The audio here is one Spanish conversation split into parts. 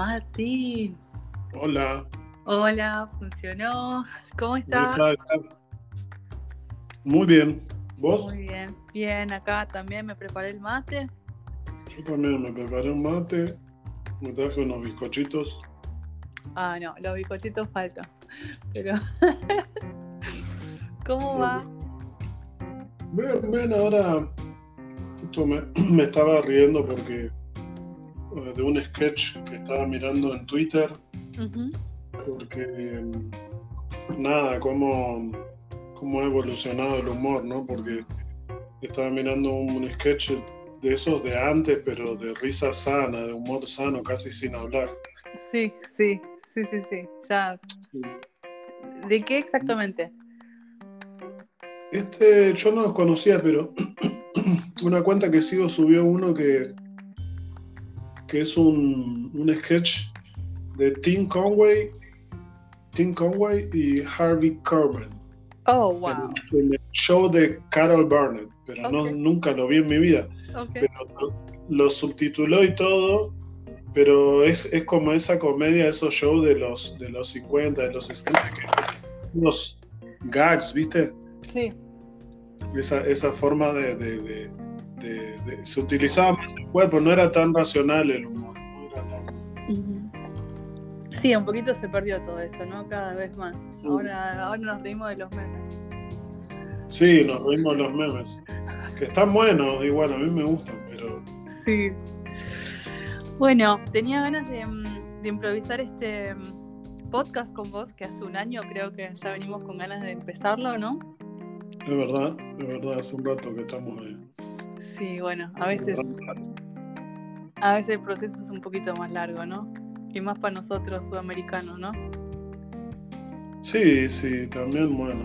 Mati. Hola. Hola, funcionó. ¿Cómo estás? Muy bien. ¿Vos? Muy bien. Bien, acá también me preparé el mate. Yo también me preparé un mate. Me traje unos bizcochitos. Ah, no, los bizcochitos faltan. Pero. ¿Cómo va? Bien, bien, ahora. Me, me estaba riendo porque. Eh, de un sketch que estaba mirando en Twitter. Porque nada, cómo, cómo ha evolucionado el humor, ¿no? Porque estaba mirando un sketch de esos de antes, pero de risa sana, de humor sano, casi sin hablar. Sí, sí, sí, sí, sí. Ya. ¿De qué exactamente? Este yo no los conocía, pero una cuenta que sigo subió uno que, que es un, un sketch de Tim Conway, Tim Conway y Harvey Korman. Oh, wow. en, en el show de Carol Burnett, pero no, nunca lo vi en mi vida. Ok. Pero lo, lo subtituló y todo, pero es, es como esa comedia, esos shows de los, de los 50, de los 60, que unos gags, ¿viste? Sí. Esa, esa forma de, de- de- de- de- Se utilizaba más el cuerpo, no era tan racional el humor. No era tan-. Sí, un poquito se perdió todo eso, ¿no? Cada vez más. Ahora, ahora nos reímos de los memes. Sí, nos reímos los memes, que están buenos, igual a mí me gustan, pero Sí. Bueno, tenía ganas de, mm, de improvisar este mm, podcast con vos, que hace un año creo que ya venimos con ganas de empezarlo, ¿no? es verdad, es verdad, hace un rato que estamos ahí. Sí, bueno, a veces, a veces el proceso es un poquito más largo, ¿no? Y más para nosotros sudamericanos, ¿no? Sí, sí, también, bueno,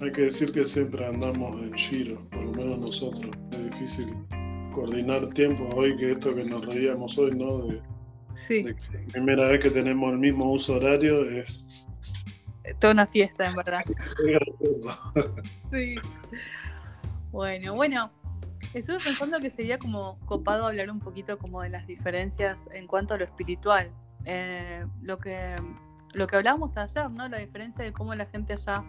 hay que decir que siempre andamos en giro, por lo menos nosotros. Es difícil coordinar tiempos hoy que esto que nos reíamos hoy, ¿no? De, Sí, de que la primera vez que tenemos el mismo uso horario es... toda una fiesta, en verdad. Sí. Bueno, bueno, estuve pensando que sería como copado hablar un poquito como de las diferencias en cuanto a lo espiritual. Eh, lo que lo que hablábamos ayer, ¿no? La diferencia de cómo la gente allá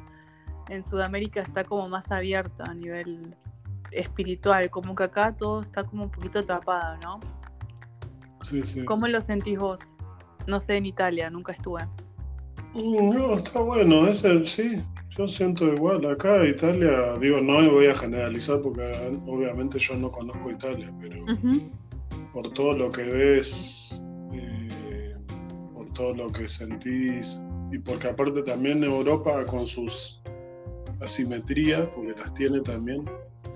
en Sudamérica está como más abierta a nivel espiritual, como que acá todo está como un poquito tapado, ¿no? Sí, sí. ¿Cómo lo sentís vos? No sé, en Italia, nunca estuve. Mm, No, está bueno, es el, sí, yo siento igual. Acá Italia, digo, no voy a generalizar porque obviamente yo no conozco Italia, pero... Por todo lo que ves, eh, por todo lo que sentís, y porque aparte también Europa con sus asimetrías, porque las tiene también,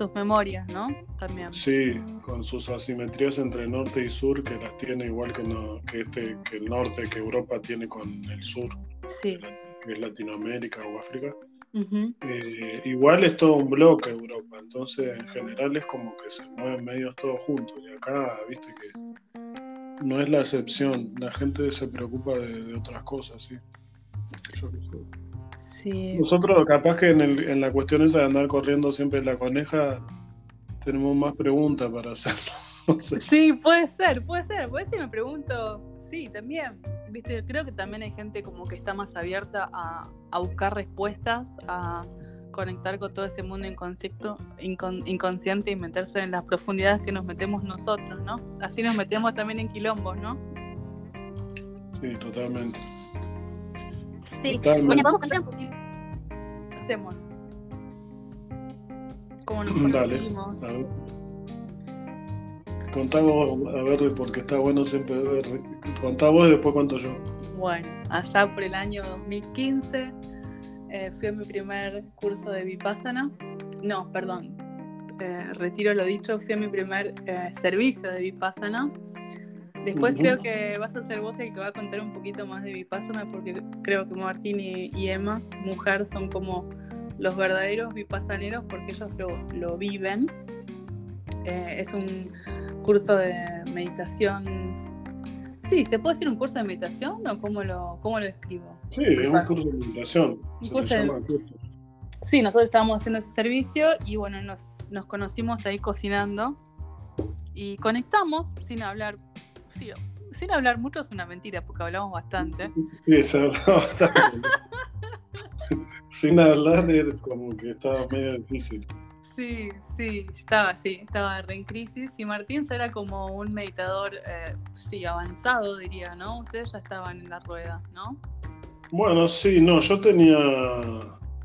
Tus memorias, ¿no? También. sí, con sus asimetrías entre norte y sur, que las tiene igual que, no- que, este, que el norte, que Europa tiene con el sur, Sí. que es Latinoamérica o África. Eh, igual es todo un bloque Europa, entonces en general es como que se mueven medios todos juntos. Y acá, viste que no es la excepción, la gente se preocupa de, de otras cosas, ¿sí? Yo. Sí. Nosotros capaz que en, el- en la cuestión esa de andar corriendo siempre la coneja, tenemos más preguntas para hacerlo. No sé. Sí, puede ser, puede ser. Puede ser, me pregunto, sí, también. Viste, creo que también hay gente como que está más abierta a, a buscar respuestas, a conectar con todo ese mundo inconsciente, incon- inconsciente y meterse en las profundidades que nos metemos nosotros, ¿no? Así nos metemos también en quilombos, ¿no? Sí, totalmente. Sí. Totalmente. Bueno, podemos contar un poquito. ¿Qué hacemos? ¿Cómo nos Dale, conocimos? a ver. Contá vos, a ver, porque está bueno siempre ver. Contá vos y después cuento yo. Bueno, allá por el año 2015 eh, fui a mi primer curso de Vipassana. No, perdón, eh, retiro lo dicho, fui a mi primer eh, servicio de Vipassana. Después creo que vas a ser vos el que va a contar un poquito más de Vipassana porque creo que Martín y, y Emma, su mujer, son como los verdaderos vipassaneros porque ellos lo, lo viven. Eh, es un curso de meditación. Sí, ¿se puede decir un curso de meditación o cómo lo, cómo lo describo? Sí, es un curso de meditación. Un Se curso le de- llama curso. Sí, nosotros estábamos haciendo ese servicio y bueno, nos, nos conocimos ahí cocinando y conectamos sin hablar, sí, sin hablar mucho es una mentira, porque hablamos bastante. Sí, se hablaba bastante. sin hablar es como que estaba medio difícil. Sí, sí, estaba así, estaba re en crisis. Y Martín era como un meditador, eh, sí, avanzado, diría, ¿no? Ustedes ya estaban en la rueda, ¿no? Bueno, sí, no, yo tenía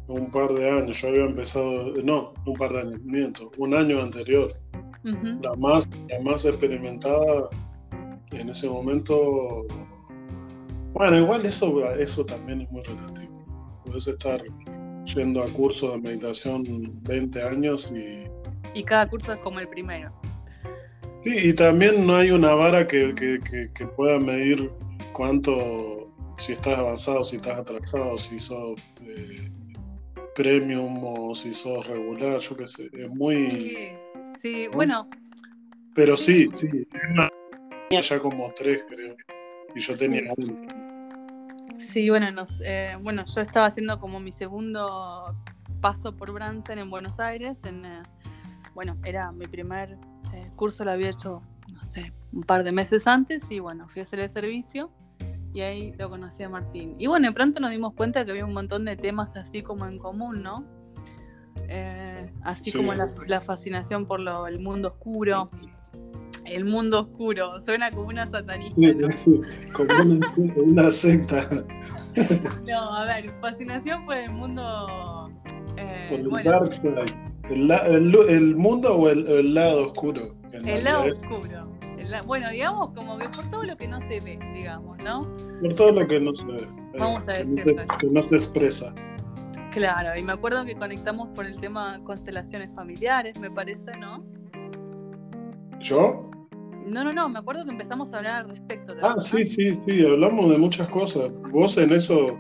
un par de años, yo había empezado, no, un par de años, miento, un año anterior. la, más, la más experimentada en ese momento. Bueno, igual eso, eso también es muy relativo. Puedes estar yendo a cursos de meditación 20 años y... Y cada curso es como el primero. Sí, y también no hay una vara que, que pueda medir cuánto, si estás avanzado, si estás atrasado, si sos eh, premium o si sos regular, yo qué sé, es muy... Sí, bueno. Pero sí, sí, ya como tres creo, y yo tenía uno. Sí, bueno, nos, eh, bueno, yo estaba haciendo como mi segundo paso por Bransen en Buenos Aires, en, eh, bueno, era mi primer curso, lo había hecho, no sé, un par de meses antes y bueno, fui a hacer el servicio y ahí lo conocí a Martín. Y bueno, de pronto nos dimos cuenta que había un montón de temas así como en común, ¿no? Eh, así como la, fascinación por lo, el mundo oscuro. El mundo oscuro, suena como una satanista. como una, secta. no, a ver, fascinación por el mundo. Eh, por el dark side. El, mundo o el, lado oscuro? El lado oscuro bueno, digamos como que por todo lo que no se ve, digamos, ¿no? Por todo lo que no se ve. Eh, Vamos a ver. Que, no se, expresa. Claro, y me acuerdo que conectamos por el tema constelaciones familiares, me parece, ¿no? ¿Yo? No, no, no, me acuerdo que empezamos a hablar al respecto. De ah, sí, sí, sí, hablamos de muchas cosas. Vos en eso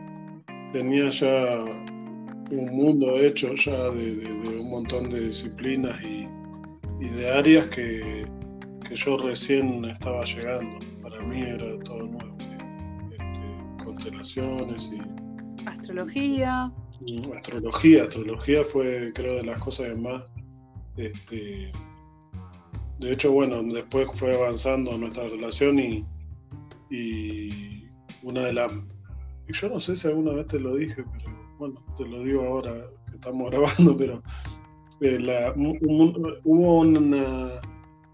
tenías ya un mundo hecho ya de, un montón de disciplinas y de áreas que, que yo recién estaba llegando. Para mí era todo nuevo. Este, constelaciones y. Astrología. Astrología, astrología fue creo de las cosas que más. Este, de hecho, bueno, después fue avanzando nuestra relación y, y una de las. Y yo no sé si alguna vez te lo dije, pero bueno, te lo digo ahora que estamos grabando, pero eh, la, hubo una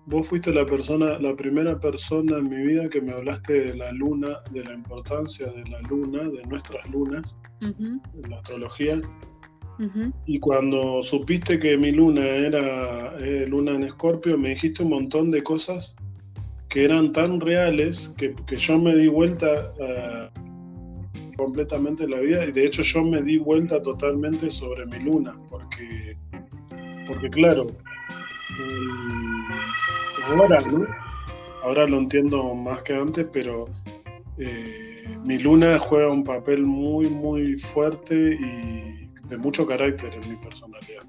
vos fuiste la persona, la primera persona en mi vida que me hablaste de la luna, de la importancia de la luna, de nuestras lunas, en la astrología. Y cuando supiste que mi luna era eh, luna en escorpio, me dijiste un montón de cosas que eran tan reales que, yo me di vuelta uh, completamente la vida y de hecho yo me di vuelta totalmente sobre mi luna, porque, porque claro, ahora, ¿no? Ahora lo entiendo más que antes, pero eh, mi luna juega un papel muy, muy fuerte y de mucho carácter en mi personalidad.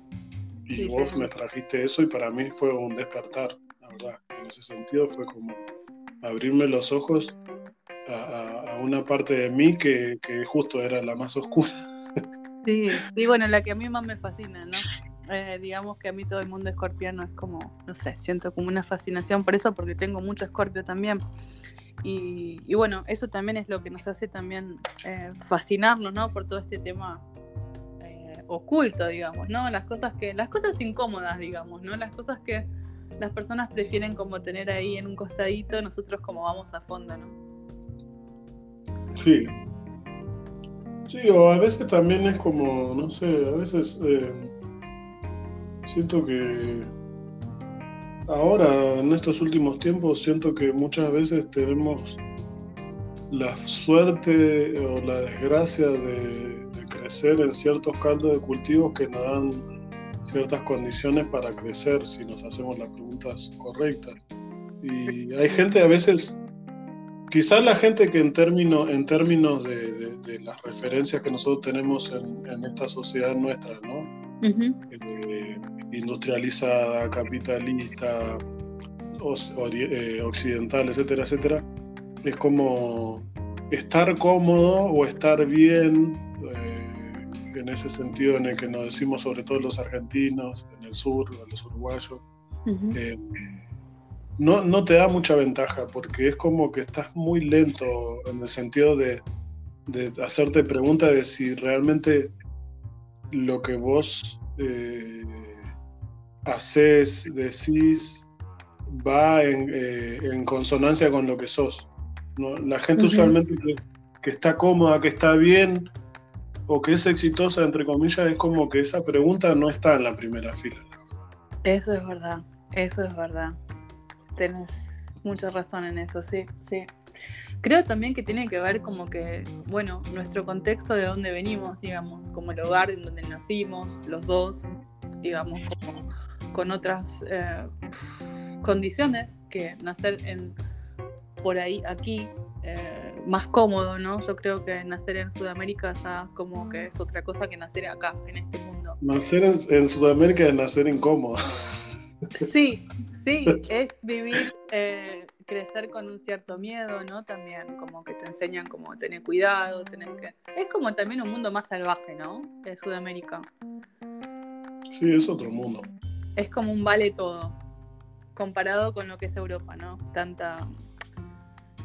Y vos me trajiste eso y para mí fue un despertar, la verdad. En ese sentido fue como abrirme los ojos a, una parte de mí que, que, justo era la más oscura. Sí, y bueno, la que a mí más me fascina, ¿no? Eh, digamos que a mí todo el mundo escorpiano es como, no sé, siento como una fascinación por eso, porque tengo mucho escorpio también. Y, bueno, eso también es lo que nos hace también eh, fascinarnos, ¿no? Por todo este tema oculto, digamos, ¿no? Las cosas que, las cosas incómodas, digamos, ¿no? Las cosas que las personas prefieren como tener ahí en un costadito, nosotros como vamos a fondo, ¿no? Sí. Sí, o a veces también es como, no sé, a veces Siento que ahora, en estos últimos tiempos, siento que muchas veces tenemos la suerte o la desgracia de, crecer en ciertos caldos de cultivos que nos dan ciertas condiciones para crecer si nos hacemos las preguntas correctas. Y hay gente a veces, quizás la gente que en, términos en términos de, las referencias que nosotros tenemos en, esta sociedad nuestra, ¿no? industrializada, capitalista, eh, occidental, etcétera, etcétera, es como estar cómodo o estar bien, eh, en ese sentido en el que nos decimos sobre todo los argentinos, en el sur, los uruguayos, eh, no, no te da mucha ventaja porque es como que estás muy lento en el sentido de, de hacerte preguntas de si realmente lo que vos eh, haces, decís, va en, eh, en, consonancia con lo que sos. ¿no? La gente usualmente que, que, está cómoda, que está bien o que es exitosa, entre comillas, es como que esa pregunta no está en la primera fila. Eso es verdad, eso es verdad. Tienes mucha razón en eso, sí, sí. Creo también que tiene que ver como que, bueno, nuestro contexto de dónde venimos, digamos, como el hogar en donde nacimos, los dos, digamos, como con otras eh, condiciones que nacer en por ahí aquí eh, más cómodo, ¿no? Yo creo que nacer en Sudamérica ya como que es otra cosa que nacer acá, en este mundo. Nacer en, en Sudamérica es nacer incómodo. Sí, sí, es vivir, eh, crecer con un cierto miedo, ¿no? También como que te enseñan como tener cuidado, tener que... Es como también un mundo más salvaje, ¿no? De Sudamérica. Sí, es otro mundo. Es como un vale todo, comparado con lo que es Europa, ¿no? Tanta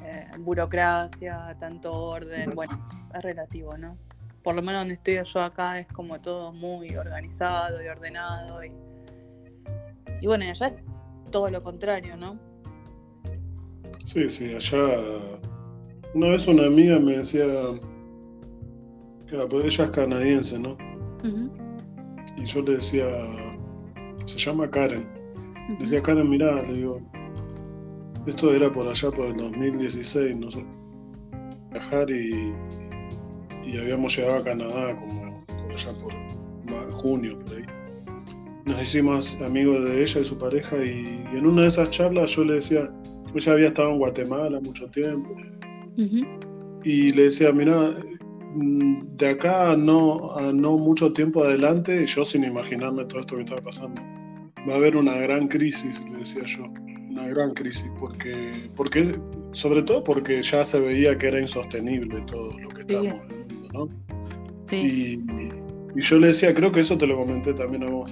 eh, burocracia, tanto orden, bueno, es relativo, ¿no? Por lo menos donde estoy yo acá es como todo muy organizado y ordenado y, y bueno, allá es todo lo contrario, ¿no? Sí, sí, allá una vez una amiga me decía, claro, pues ella es canadiense, ¿no? Y yo le decía, se llama Karen. Decía, Karen, mirá, le digo, esto era por allá por el 2016, nosotros viajar y, y habíamos llegado a Canadá como por allá por junio, por ahí. Nos hicimos amigos de ella y su pareja y, y en una de esas charlas yo le decía, ella había estado en Guatemala mucho tiempo. Y le decía, mira, de acá no, a no mucho tiempo adelante, yo sin imaginarme todo esto que estaba pasando, va a haber una gran crisis, le decía yo una gran crisis, porque, porque, sobre todo porque ya se veía que era insostenible todo lo que sí. estábamos el mundo, ¿no? Sí. Y, y, yo le decía, creo que eso te lo comenté también a vos,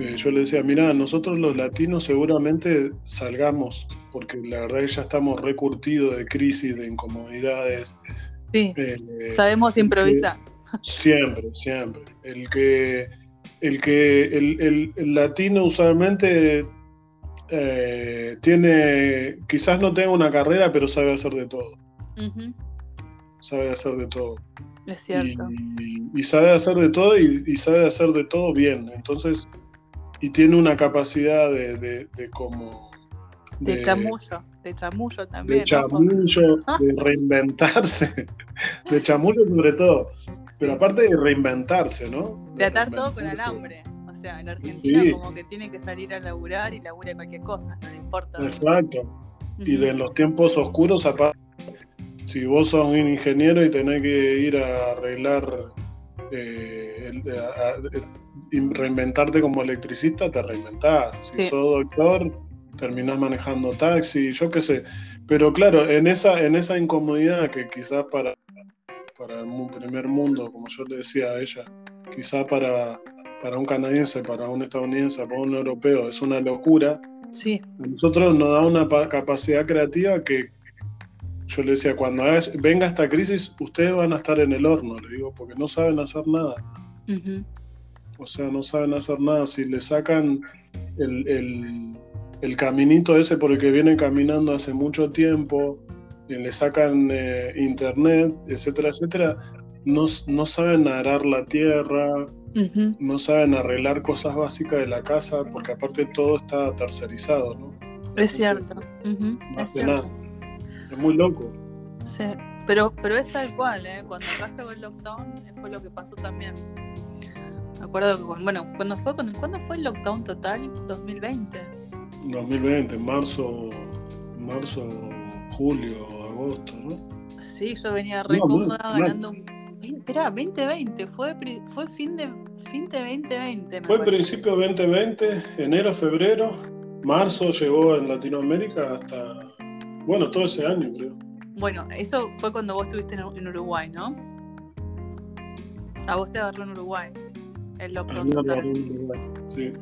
eh, yo le decía, mira, nosotros los latinos seguramente salgamos, porque la verdad es que ya estamos recurtidos de crisis, de incomodidades. Sí, eh, sabemos improvisar. Siempre, siempre. El que, el, que el, el, el latino usualmente eh, tiene, quizás no tenga una carrera, pero sabe hacer de todo. Sabe hacer de todo. Es cierto. Y, y sabe hacer de todo y, y, sabe hacer de todo bien. Entonces, y tiene una capacidad de, de, de como... De, de, chamullo, de chamullo también. De chamullo, ¿no? de reinventarse. De chamullo sobre todo. Pero aparte de reinventarse, ¿no? De, atar todo con alambre sea, en Argentina sí. como que tiene que salir a laburar y labura cualquier cosa, no le importa. Exacto. Uh -huh. Y de los tiempos oscuros, aparte, si vos sos un ingeniero y tenés que ir a arreglar, eh, a, a, reinventarte como electricista, te reinventás. Si sí. sos doctor, terminás manejando taxi, yo qué sé. Pero claro, en esa, en esa incomodidad que quizás para, para el primer mundo, como yo le decía a ella, quizás para para un canadiense, para un estadounidense, para un europeo, es una locura. Sí. A nosotros nos da una capacidad creativa que yo le decía, cuando venga esta crisis, ustedes van a estar en el horno, le digo, porque no saben hacer nada. Uh -huh. O sea, no saben hacer nada. Si le sacan el, el, el, caminito ese por el que vienen caminando hace mucho tiempo, y le sacan eh, internet, etcétera, etcétera, no, no saben arar la tierra, Uh -huh. no saben arreglar cosas básicas de la casa, porque aparte todo está tercerizado, ¿no? Es cierto. Uh -huh. Más es, de cierto. Nada. es muy loco. Sí, pero, pero es tal cual, ¿eh? Cuando acá llegó el lockdown fue lo que pasó también. Me acuerdo que, bueno, cuando fue, ¿cuándo fue el lockdown total? 2020. 2020, marzo, marzo, julio, agosto, ¿no? Sí, yo venía re no, cómoda ganando un Espera, 2020, fue, fue fin, de, fin de 2020. Fue parece. principio 2020, enero, febrero, marzo llegó en Latinoamérica hasta, bueno, todo ese año creo. Bueno, eso fue cuando vos estuviste en Uruguay, ¿no? A vos te agarró en Uruguay. El lockdown. A mí me agarró en Uruguay, sí.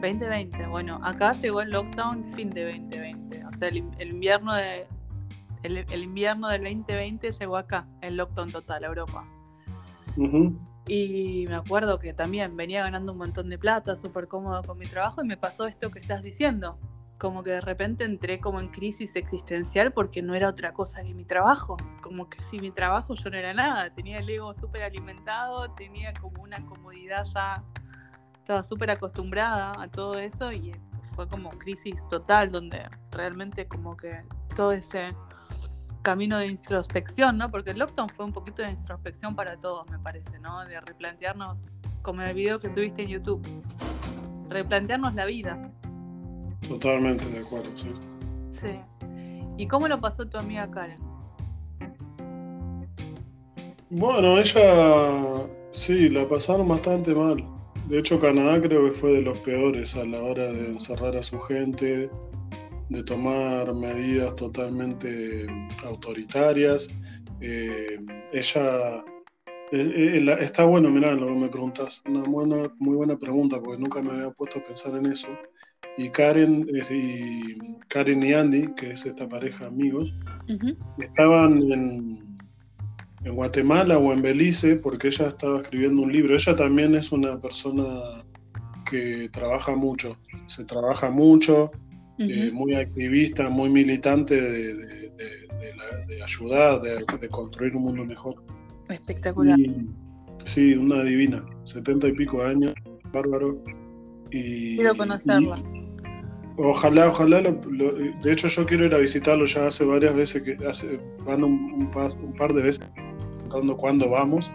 2020, bueno, acá llegó el lockdown fin de 2020, o sea, el, invierno de el, invierno del 2020 llegó acá, el lockdown total a Europa. Y me acuerdo que también venía ganando un montón de plata, súper cómodo con mi trabajo y me pasó esto que estás diciendo. Como que de repente entré como en crisis existencial porque no era otra cosa que mi trabajo. Como que si mi trabajo yo no era nada, tenía el ego súper alimentado, tenía como una comodidad ya, estaba súper acostumbrada a todo eso y fue como crisis total donde realmente como que todo ese camino de introspección, ¿no? Porque el lockdown fue un poquito de introspección para todos, me parece, ¿no? De replantearnos, como el video que subiste en YouTube, replantearnos la vida. Totalmente de acuerdo, sí. Sí. ¿Y cómo lo pasó tu amiga Karen? Bueno, ella sí, la pasaron bastante mal. De hecho, Canadá creo que fue de los peores a la hora de encerrar a su gente, de tomar medidas totalmente autoritarias. Eh, ella eh, eh, está bueno, mirá, lo que me preguntas, una buena, muy buena pregunta, porque nunca me había puesto a pensar en eso. Y Karen, y Karen y Andy, que es esta pareja de amigos, estaban en, en Guatemala o en Belice porque ella estaba escribiendo un libro. Ella también es una persona que trabaja mucho, se trabaja mucho, eh, muy activista, muy militante de, ayudar, de, construir un mundo mejor. Espectacular. sí, una divina, setenta y pico de años, bárbaro. Y, quiero conocerla. ojalá, ojalá, de hecho yo quiero ir a visitarlo ya hace varias veces, que hace, van un, par, de veces preguntando cuándo vamos.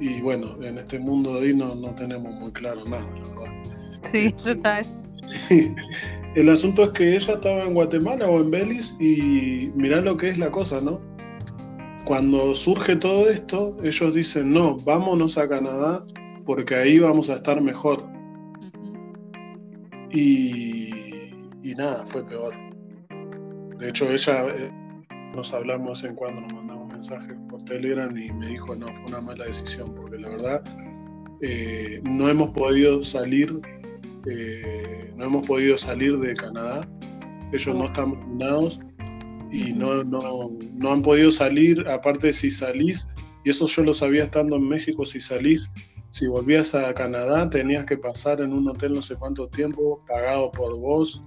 Y bueno, en este mundo de ahí no, no tenemos muy claro nada, la verdad. Sí, total. El asunto es que ella estaba en Guatemala o en Belice y mirá lo que es la cosa, ¿no? Cuando surge todo esto, ellos dicen, no, vámonos a Canadá porque ahí vamos a estar mejor. y, y, nada, fue peor. De hecho, ella, eh, nos hablamos en cuando nos mandamos mensajes por Telegram y me dijo, no, fue una mala decisión porque la verdad eh, no hemos podido salir eh, no hemos podido salir de Canadá, ellos no están vacunados y no, no, han podido salir, aparte si salís, y eso yo lo sabía estando en México, si salís, si volvías a Canadá tenías que pasar en un hotel no sé cuánto tiempo, pagado por vos,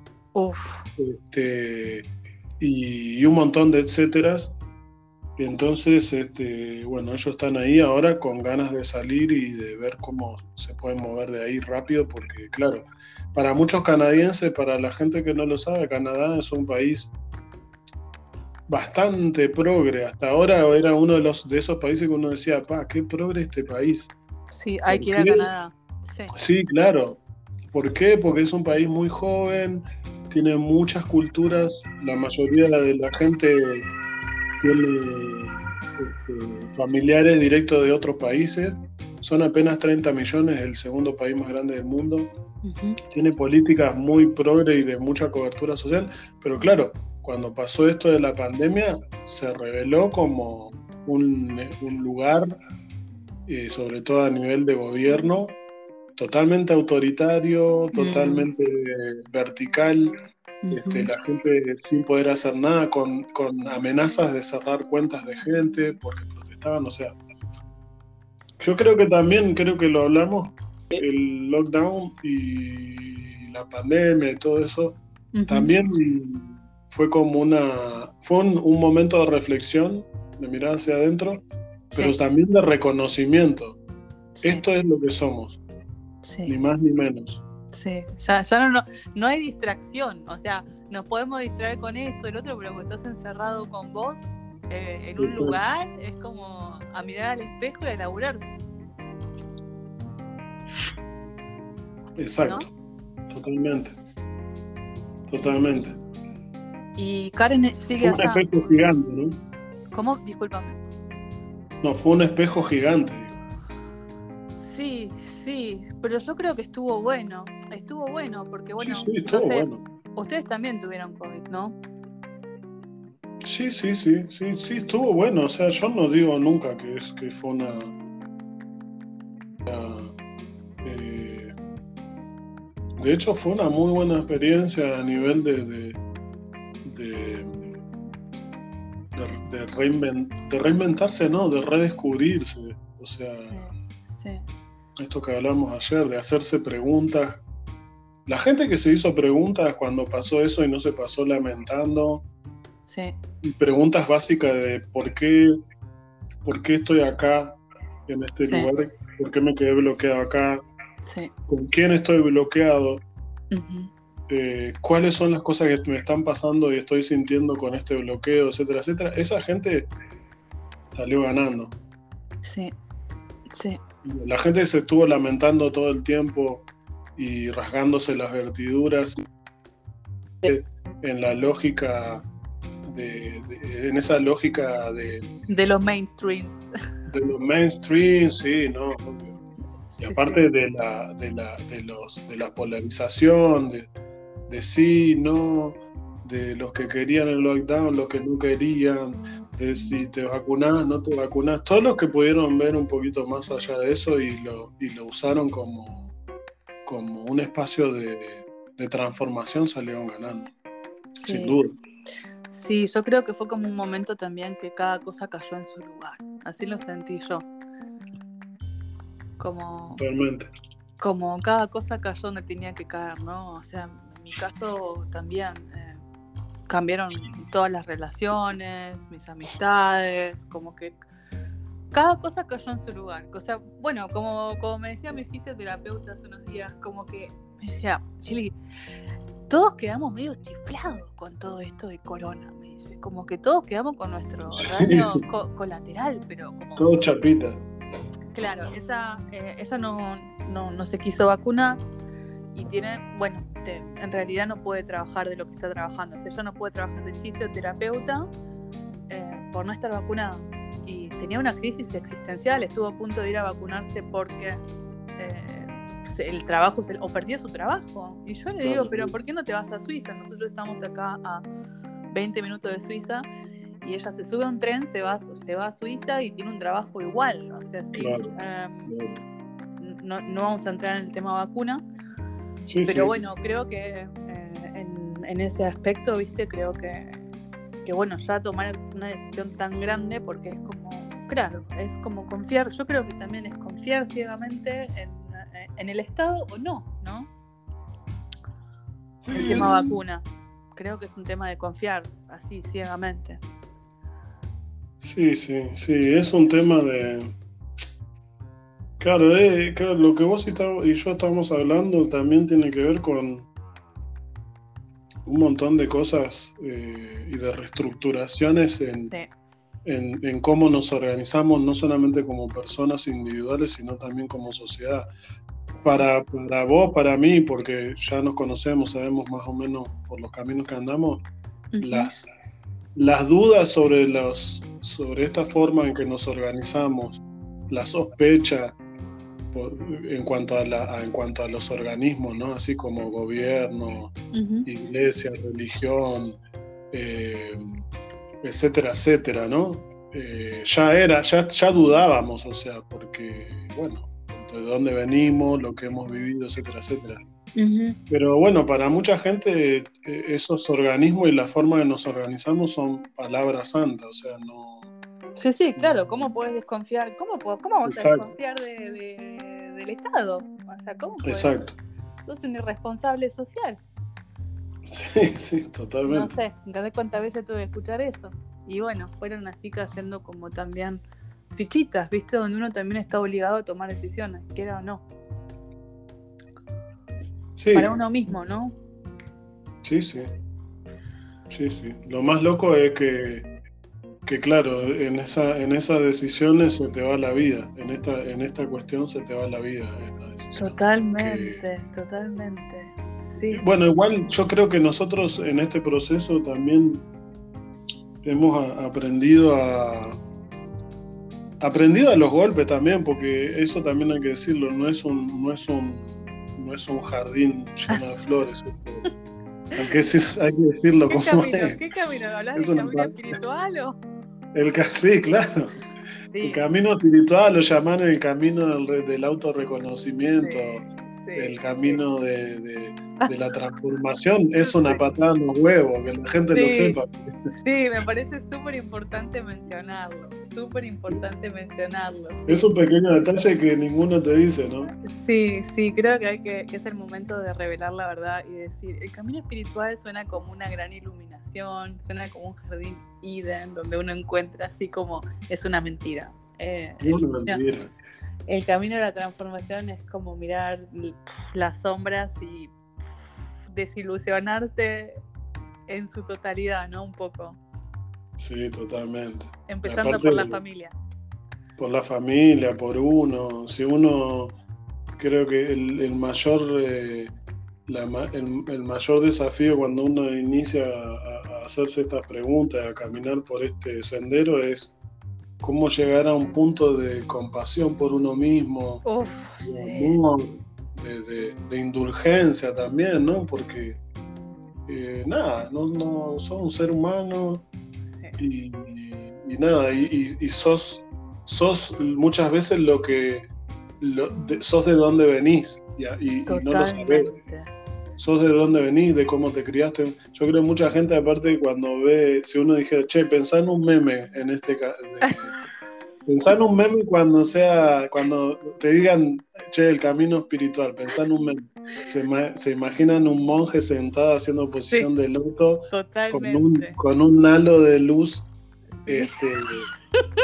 este, y, y, un montón de etcéteras. Entonces, este, bueno, ellos están ahí ahora con ganas de salir y de ver cómo se pueden mover de ahí rápido, porque claro, para muchos canadienses, para la gente que no lo sabe, Canadá es un país bastante progre. Hasta ahora era uno de, los, de esos países que uno decía, pa, qué progre este país. Sí, hay que ir a Canadá. Sí. sí, claro. ¿Por qué? Porque es un país muy joven, tiene muchas culturas, la mayoría de la gente tiene este, familiares directos de otros países. Son apenas 30 millones, el segundo país más grande del mundo. Tiene políticas muy progre y de mucha cobertura social, pero claro, cuando pasó esto de la pandemia, se reveló como un, lugar, eh, sobre todo a nivel de gobierno, totalmente autoritario, totalmente vertical, este, la gente sin poder hacer nada, con, amenazas de cerrar cuentas de gente porque protestaban, o sea. Yo creo que también, creo que lo hablamos, el lockdown y la pandemia y todo eso, también fue como una, fue un, momento de reflexión, de mirar hacia adentro, pero también de reconocimiento. Esto es lo que somos, ni más ni menos. Sí, ya, ya no, no, hay distracción, o sea, nos podemos distraer con esto, y el otro, pero cuando estás encerrado con vos eh, en un lugar, es como a mirar al espejo y a laburarse. Exacto, totalmente, totalmente. Y Karen sigue Fue un espejo gigante, ¿no? ¿Cómo? Discúlpame. No, fue un espejo gigante. Sí, sí, pero yo creo que estuvo bueno. Estuvo bueno, porque bueno, sí, estuvo bueno. ustedes también tuvieron COVID, ¿no? Sí, sí, sí, sí, sí, estuvo bueno. O sea, yo no digo nunca que es que fue una, de hecho fue una muy buena experiencia a nivel de, de, de, de reinventarse, ¿no? De redescubrirse. O sea, esto que hablamos ayer, de hacerse preguntas. La gente que se hizo preguntas cuando pasó eso y no se pasó lamentando. Sí. Preguntas básicas de por qué, por qué estoy acá, en este lugar, por qué me quedé bloqueado acá, con quién estoy bloqueado, eh, cuáles son las cosas que me están pasando y estoy sintiendo con este bloqueo, etcétera, etcétera. Esa gente salió ganando. Sí, sí. La gente se estuvo lamentando todo el tiempo y rasgándose las vertiduras en la lógica de, en esa lógica de de los mainstreams. de los mainstreams sí no y aparte de la de la de los de la polarización de, de sí no de los que querían el lockdown los que no querían de si te vacunás, no te vacunás, todos los que pudieron ver un poquito más allá de eso y lo, y lo usaron como, como un espacio de, transformación salieron ganando, sin duda. Sí, yo creo que fue como un momento también que cada cosa cayó en su lugar, así lo sentí yo. Como, Totalmente. Como cada cosa cayó donde tenía que caer, ¿no? O sea, en mi caso también. Eh, cambiaron todas las relaciones, mis amistades, como que cada cosa cayó en su lugar. O sea, bueno, como, como me decía mi fisioterapeuta hace unos días, como que me decía, Eli, todos quedamos medio chiflados con todo esto de corona, me dice. Como que todos quedamos con nuestro daño colateral, pero como... Todo chapita. Claro, esa, eh, esa no, no, no se quiso vacunar y tiene, bueno, en realidad no puede trabajar de lo que está trabajando. O sea, ella no puede trabajar de fisioterapeuta eh, por no estar vacunada. Y tenía una crisis existencial, estuvo a punto de ir a vacunarse porque eh, el trabajo, se, o perdía su trabajo. Y yo le digo, pero ¿por qué no te vas a Suiza? Nosotros estamos acá a 20 minutos de Suiza y ella se sube a un tren, se va, se va a Suiza y tiene un trabajo igual. O sea, sí, em, no, no, vamos a entrar en el tema vacuna, pero bueno, creo que eh, en, ese aspecto, viste, creo que, que, bueno, ya tomar una decisión tan grande, porque es como, claro, es como confiar, yo creo que también es confiar ciegamente en, eh, el Estado o no, ¿no? El tema vacuna. Creo que es un tema de confiar así ciegamente. Sí, sí, sí, es un tema de, Claro, eh, lo que vos y, yo estamos hablando también tiene que ver con un montón de cosas eh, y de reestructuraciones en, en, cómo nos organizamos, no solamente como personas individuales, sino también como sociedad. Para, para vos, para mí, porque ya nos conocemos, sabemos más o menos por los caminos que andamos, las, las dudas sobre, los, sobre esta forma en que nos organizamos, la sospecha, en cuanto a, la, en cuanto a los organismos, ¿no? Así como gobierno, iglesia, religión, eh, etcétera, etcétera, ¿no? Eh, ya era, ya, ya dudábamos, o sea, porque, bueno, de dónde venimos, lo que hemos vivido, etcétera, etcétera. Pero bueno, para mucha gente eh, esos organismos y la forma de nos organizamos son palabras santas, o sea, no, Sí, sí, claro, ¿cómo puedes desconfiar? ¿Cómo, cómo vamos a desconfiar de, del Estado? O sea, ¿cómo puedes? Exacto. Sos un irresponsable social. Sí, sí, totalmente. No sé, cada cuántas veces tuve que escuchar eso. Y bueno, fueron así cayendo como también fichitas, ¿viste? Donde uno también está obligado a tomar decisiones, quiera o no. Sí. Para uno mismo, ¿no? Sí, sí. Sí, sí. Lo más loco es que que claro, en, esa, en esas decisiones se te va la vida, en esta, en esta cuestión se te va la vida. totalmente, totalmente. Sí. Bueno, igual yo creo que nosotros en este proceso también hemos aprendido a aprendido a los golpes también, porque eso también hay que decirlo, no es un, no es un, no es un jardín lleno de flores. Aunque sí, hay que decirlo como es. ¿Qué camino? ¿Hablas de camino espiritual o? El, sí, claro. El camino espiritual lo llaman el camino del, del autorreconocimiento. el camino de, la transformación es una patada en los huevos, que la gente lo sepa. Sí, me parece súper importante mencionarlo, súper importante mencionarlo. Es un pequeño detalle que ninguno te dice, ¿no? Sí, sí, creo que, hay que, que es el momento de revelar la verdad y decir, el camino espiritual suena como una gran iluminación, suena como un jardín Eden, donde uno encuentra así como, es una mentira. Eh, una mentira el camino de la transformación es como mirar las sombras y desilusionarte en su totalidad, ¿no? Un poco. Sí, totalmente. Empezando por la familia. Por la familia, por uno. Si uno, creo que el, mayor, eh, el, mayor desafío cuando uno inicia a hacerse estas preguntas, a caminar por este sendero, es cómo llegar a un punto de compasión por uno mismo, de, indulgencia también, ¿no? Porque eh, nada, no, no sos un ser humano y, nada, y, sos, sos muchas veces lo que sos de dónde venís y, no lo sabés sos de dónde venís, de cómo te criaste. Yo creo que mucha gente, aparte, cuando ve, si uno dijera, che, pensá en un meme en este caso. Pensá en un meme cuando sea, cuando te digan, che, el camino espiritual, pensá en un meme. Se, imaginan un monje sentado haciendo posición de loto con un, con un halo de luz. Este,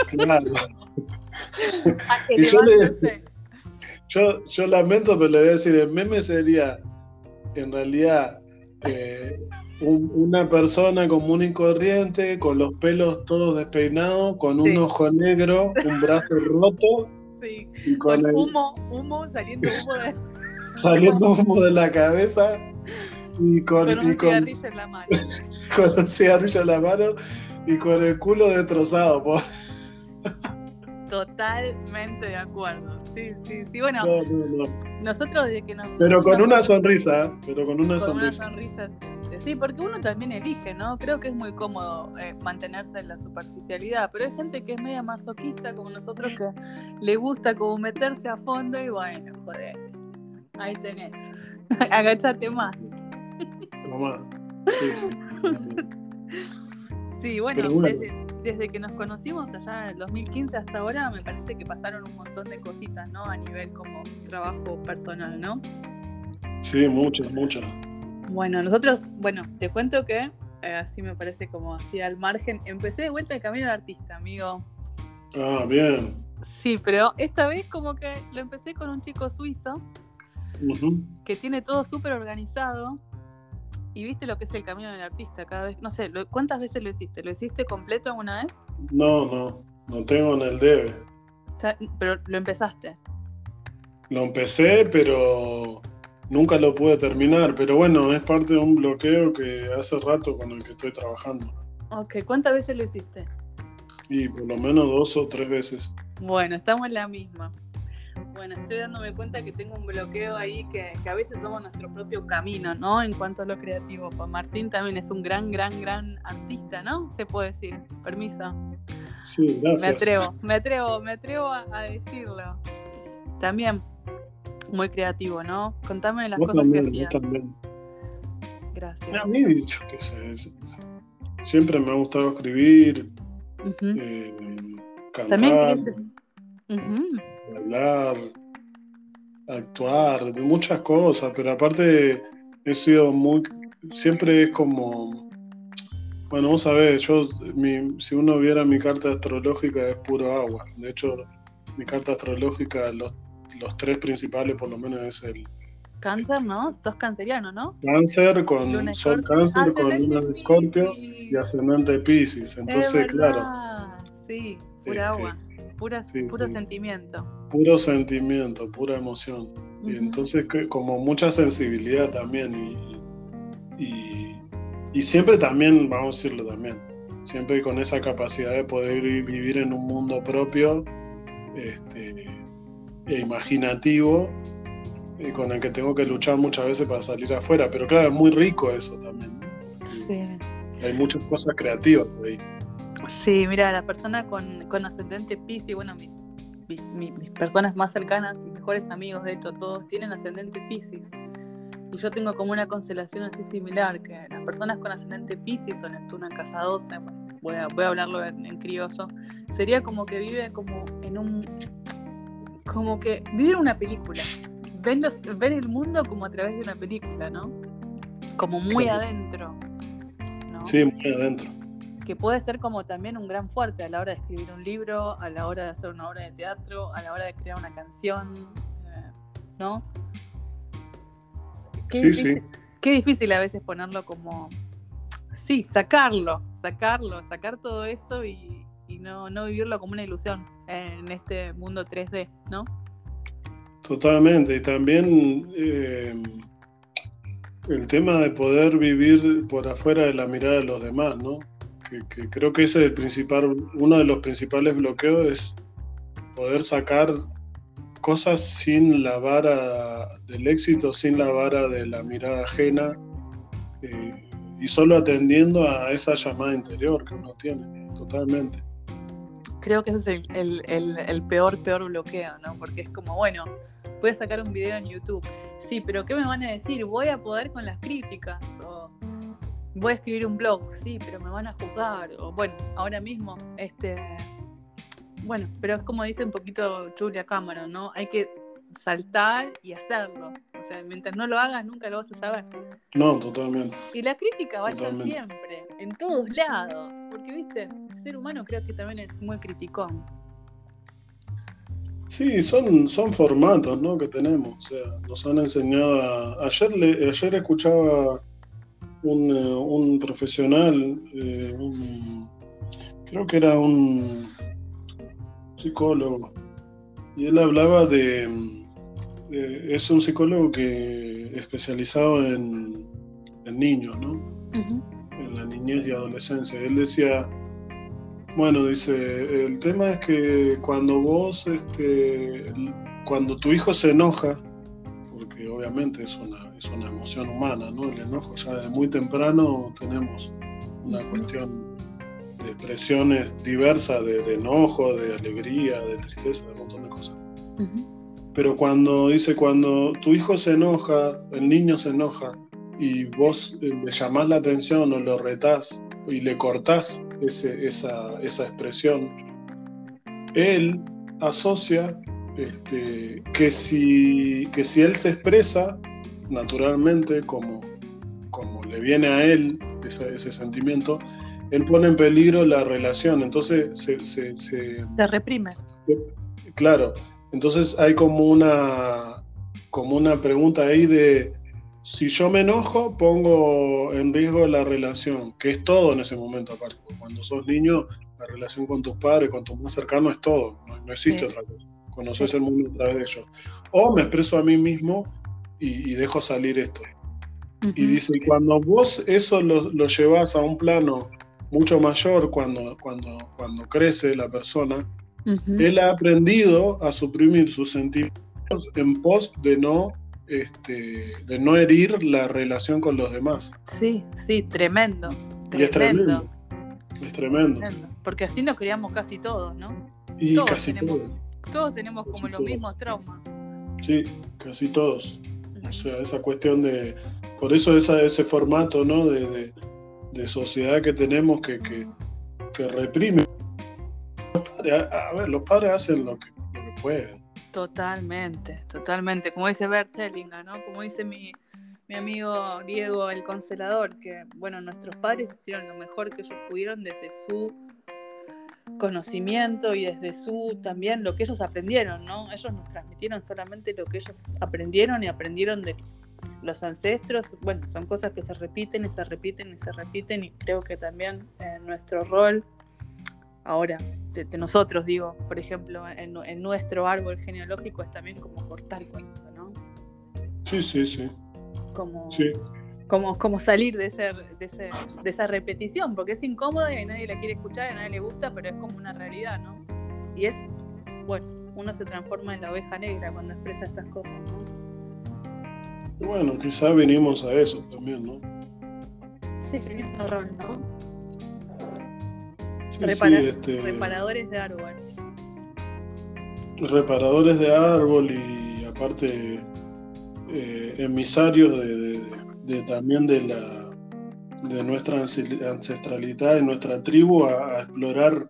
claro. y yo, le, yo, yo lamento, pero le voy a decir, el meme sería en realidad eh, una persona común y corriente, con los pelos todos despeinados, con un ojo negro, un brazo roto. Y con, humo, humo, saliendo humo de... saliendo humo de la cabeza. Y con, un cigarrillo en la mano. con un cigarrillo en la mano y con el culo destrozado. Totalmente de acuerdo. Sí, sí, sí. Bueno, nosotros desde que nos. Pero con una sonrisa, pero con una sonrisa. Una sonrisa sí. Porque uno también elige, ¿no? Creo que es muy cómodo eh, mantenerse en la superficialidad, pero hay gente que es media masoquista como nosotros que le gusta como meterse a fondo y bueno, joder. Ahí tenés. Agachate más. Sí, sí. sí bueno, desde que nos conocimos allá en el 2015 hasta ahora, me parece que pasaron un montón de cositas, ¿no? A nivel como trabajo personal, ¿no? Sí, muchas, muchas. Bueno, nosotros, bueno, te cuento que eh, así me parece como así al margen. Empecé de vuelta el camino del artista, amigo. Ah, bien. Sí, pero esta vez como que lo empecé con un chico suizo que tiene todo súper organizado ¿Y viste lo que es el camino del artista cada vez? No sé, ¿cuántas veces lo hiciste? ¿Lo hiciste completo alguna vez? No, no, no tengo en el debe. Pero lo empezaste. Lo empecé, pero nunca lo pude terminar. Pero bueno, es parte de un bloqueo que hace rato con el que estoy trabajando. Ok, ¿cuántas veces lo hiciste? Y por lo menos dos o tres veces. Bueno, estamos en la misma. Bueno, estoy dándome cuenta que tengo un bloqueo ahí que, a veces somos nuestro propio camino, ¿no? En cuanto a lo creativo. Pues Martín también es un gran, gran, gran artista, ¿no? Se puede decir. Permiso. Sí, gracias. Me atrevo, me atrevo, me atrevo a, decirlo. También muy creativo, ¿no? Contame las cosas que hacías. también. Gracias. A mí, dicho que sé, siempre me ha gustado escribir, eh, cantar. También hablar, actuar, muchas cosas, pero aparte he sido muy, siempre es como, bueno, vos sabés, yo, si uno viera mi carta astrológica es puro agua, de hecho mi carta astrológica, los, los tres principales por lo menos es el... Cáncer, ¿no? Sos canceriano, ¿no? Cáncer con Sol Cáncer, con Luna de Escorpio y Ascendente de Pisces. Entonces, claro. Sí, pura este, agua puro sentimiento. Puro sentimiento, pura emoción. Y entonces como mucha sensibilidad también y, y, siempre también, vamos a decirlo también, siempre con esa capacidad de poder vivir en un mundo propio este, e imaginativo y con el que tengo que luchar muchas veces para salir afuera. Pero claro, es muy rico eso también. Hay muchas cosas creativas ahí. Sí, mira, la persona con, con ascendente Pisces, bueno, mis, mis, personas más cercanas, mis mejores amigos, de hecho, todos tienen ascendente Pisces. Y yo tengo como una constelación así similar, que las personas con ascendente Pisces o Neptuno en casa 12, voy, a, voy a hablarlo en, en crioso, sería como que vive como en un... como que vive una película. Ven, los, ven el mundo como a través de una película, ¿no? Como muy adentro. ¿no? Sí, muy adentro. Que puede ser como también un gran fuerte a la hora de escribir un libro, a la hora de hacer una obra de teatro, a la hora de crear una canción, eh, ¿no? Qué, Sí, difícil, sí. qué difícil a veces ponerlo como. Sí, sacarlo, sacarlo, sacar todo eso y, y no, no vivirlo como una ilusión en este mundo 3D, ¿no? Totalmente. Y también eh, el tema de poder vivir por afuera de la mirada de los demás, ¿no? Que, creo que ese es el principal, uno de los principales bloqueos es poder sacar cosas sin la vara del éxito, sin la vara de la mirada ajena eh, y solo atendiendo a esa llamada interior que uno tiene, totalmente. Creo que ese es el, el- el- el peor, peor bloqueo, ¿no? Porque es como, bueno, voy a sacar un video en YouTube. Sí, pero ¿qué me van a decir? Voy a poder con las críticas. O voy a escribir un blog. Sí, pero me van a juzgar. O bueno, ahora mismo, este. Bueno, pero es como dice un poquito Julia Cameron, ¿no? Hay que saltar y hacerlo. O sea, mientras no lo hagas, nunca lo vas a saber. No, totalmente. Y la crítica va a estar siempre, en todos lados. Porque, viste, el ser humano creo que también es muy criticón. Sí, son, son formatos ¿no? que tenemos. O sea, nos han enseñado a... Ayer, le, ayer escuchaba un, eh, un profesional, eh, un- creo que era un psicólogo, y él hablaba de... eh, es un psicólogo que especializado en, en niños, ¿no? en la niñez y adolescencia. Él decía, bueno, dice, el tema es que cuando vos, este, cuando tu hijo se enoja, porque obviamente es una, es una emoción humana, ¿no? El enojo ya de muy temprano tenemos una cuestión de expresiones diversas de, de enojo, de alegría, de tristeza, de un montón de cosas. Pero cuando dice, cuando tu hijo se enoja, el niño se enoja, y vos eh, le llamás la atención o lo retás y le cortás ese- esa, esa expresión, él asocia este, que, si, que si él se expresa naturalmente como, como le viene a él ese, ese sentimiento, él pone en peligro la relación. Entonces se- se- se, Se reprime. Claro, entonces hay como una, como una pregunta ahí de si yo me enojo, pongo en riesgo la relación, que es todo en ese momento aparte. Cuando sos niño, la relación con tus padres, con tu más cercano es todo, no, no existe Sí. otra cosa. Conoces Sí. el mundo a través de ellos. O me expreso a mí mismo y, y dejo salir esto. Y dice, y cuando vos eso lo, lo llevas a un plano mucho mayor, cuando, cuando, cuando crece la persona, Ujú. él ha aprendido a suprimir sus sentimientos en pos de no, este, de no herir la relación con los demás. Sí, sí, tremendo. Y es tremendo. Es tremendo. tremendo. Porque así nos criamos casi todos, ¿no? Y Todos casi tenemos, todos. todos tenemos como los mismos traumas. Sí, casi todos. O sea, esa cuestión de. Por eso esa, ese formato ¿no? de, de- de sociedad que tenemos que, que, que reprime. Los padres, a, a ver, los padres hacen lo que, lo que pueden. Totalmente, totalmente. Como dice Bert ¿no? Como dice mi, mi amigo Diego, el constelador, que, bueno, nuestros padres hicieron lo mejor que ellos pudieron desde su conocimiento y desde su también lo que ellos aprendieron, ¿no? Ellos nos transmitieron solamente lo que ellos aprendieron y aprendieron de los ancestros. Bueno, son cosas que se repiten y se repiten y se repiten y creo que también eh, nuestro rol ahora de, de nosotros, digo, por ejemplo, en, en nuestro árbol genealógico es también como cortar con eso, ¿no? Sí, sí, sí. Como, sí. como, como salir de, ese, de, ese, de esa repetición, porque es incómoda y nadie la quiere escuchar, a nadie le gusta, pero es como una realidad, ¿no? Y es, bueno, uno se transforma en la oveja negra cuando expresa estas cosas, ¿no? Bueno, quizás venimos a eso también, ¿no? Sí, rol, ¿no? Sí, Repara- sí, este, Reparadores de árbol. reparadores de árbol y aparte eh, emisarios de, también de la de nuestra ancestralidad, de nuestra tribu, a, explorar,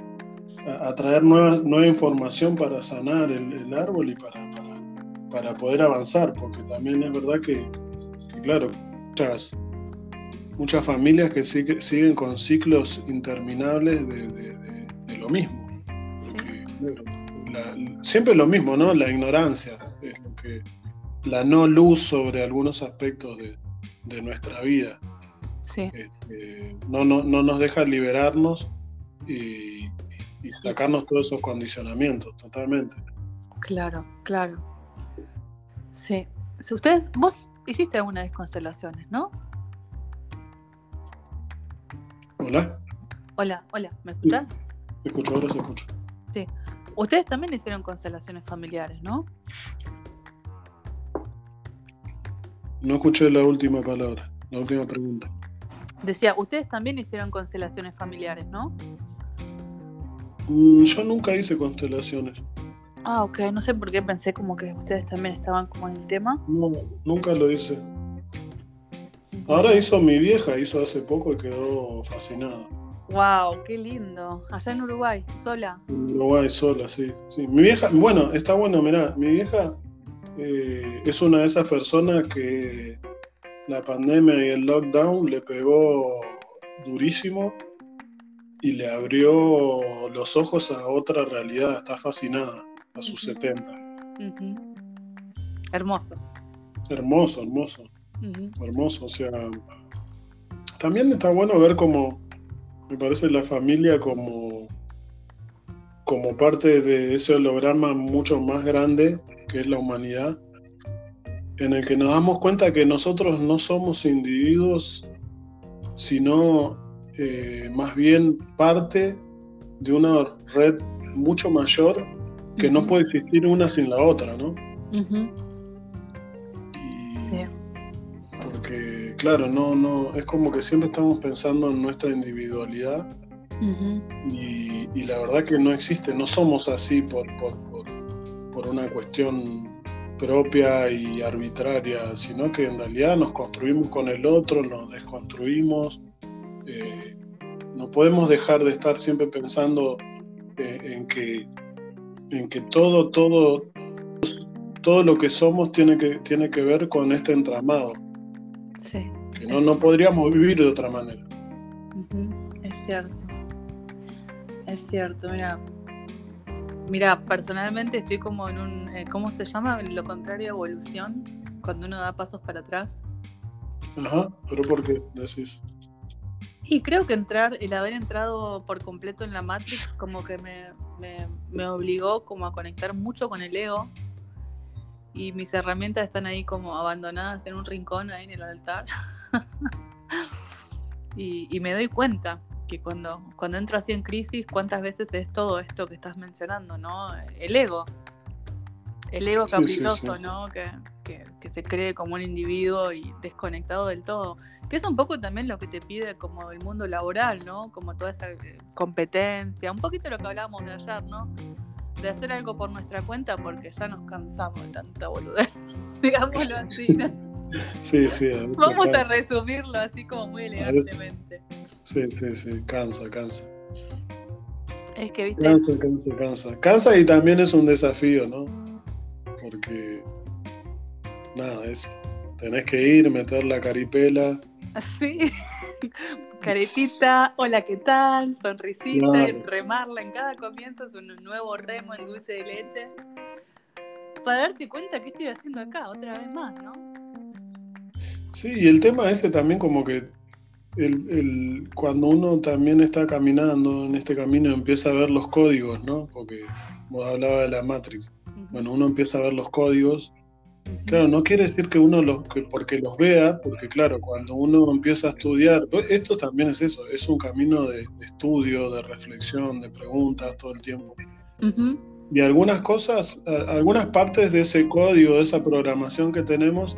a, traer nuevas, nueva información para sanar el, árbol y para, para, poder avanzar, porque también es verdad que, claro, muchas, muchas familias que siguen con ciclos interminables de, lo mismo. siempre lo mismo, ¿no? La ignorancia, es lo que, la no luz sobre algunos aspectos de, nuestra vida. Sí. Este, no, no, no, nos deja liberarnos y, sacarnos todos esos condicionamientos, totalmente. Claro, claro. Sí. Si ustedes, vos hiciste algunas constelaciones, ¿no? Hola. Hola, hola, ¿me escuchas? Me escucho, ahora se escucha. Sí. Ustedes también hicieron constelaciones familiares, ¿no? No escuché la última palabra, la última pregunta. Decía, ustedes también hicieron constelaciones familiares, ¿no? Mm, yo nunca hice constelaciones. Ah, ok, no sé por qué pensé como que ustedes también estaban como en el tema. No, nunca lo hice. Ahora hizo mi vieja, hizo hace poco y quedó fascinada. Wow, qué lindo. Allá en Uruguay, sola. En Uruguay, sola, sí. sí. Mi vieja, bueno, está bueno, mirá, mi vieja eh, es una de esas personas que la pandemia y el lockdown le pegó durísimo y le abrió los ojos a otra realidad. Está fascinada a sus 70. Hermoso. Hermoso, hermoso. Hermoso. O sea, también está bueno ver cómo, me parece, la familia como, como parte de ese holograma mucho más grande que es la humanidad, en el que nos damos cuenta que nosotros no somos individuos, sino eh, más bien parte de una red mucho mayor que no puede existir una sin la otra, ¿no? Claro, no, no, es como que siempre estamos pensando en nuestra individualidad y, y, la verdad que no existe, no somos así por, por, por una cuestión propia y arbitraria, sino que en realidad nos construimos con el otro, nos desconstruimos. Eh, no podemos dejar de estar siempre pensando eh, en, que, en que todo, todo, todo lo que somos tiene que, tiene que ver con este entramado. Sí. Que no, no podríamos vivir de otra manera. Es cierto. Es cierto, mira, Mira, personalmente estoy como en un, eh, ¿cómo se llama? Lo contrario a evolución, cuando uno da pasos para atrás. Ajá, pero ¿por qué decís? Y creo que entrar, el haber entrado por completo en la Matrix, como que me, me, obligó como a conectar mucho con el ego. Y mis herramientas están ahí como abandonadas en un rincón ahí en el altar. y, y me doy cuenta que cuando, cuando entro así en crisis, cuántas veces es todo esto que estás mencionando, ¿no? El ego. El ego caprichoso, ¿no? Que, se cree como un individuo y desconectado del todo. Que es un poco también lo que te pide como el mundo laboral, ¿no? Como toda esa eh, competencia, un poquito lo que hablábamos de ayer, ¿no? De hacer algo por nuestra cuenta porque ya nos cansamos de tanta boludez, digámoslo así, ¿no? Sí, sí. Vamos a resumirlo así como muy elegantemente. Sí, sí, sí, cansa, cansa. Es que, viste. Cansa, cansa, cansa. Cansa y también es un desafío, ¿no? Porque. Nada, eso. Tenés que ir, meter la caripela. Sí. Caretita, hola, ¿qué tal? Sonrisita, remarla en cada comienzo es un nuevo remo en dulce de leche. Para darte cuenta que estoy haciendo acá, otra vez más, ¿no? Sí, y el tema ese también como que el, cuando uno también está caminando en este camino empieza a ver los códigos, ¿no? Porque vos hablabas de la Matrix. Bueno, uno empieza a ver los códigos. Claro, no quiere decir que uno los, que porque los vea, porque claro, cuando uno empieza a estudiar, pues, esto también es eso, es un camino de, estudio, de reflexión, de preguntas todo el tiempo. Y algunas cosas, algunas partes de ese código, de esa programación que tenemos,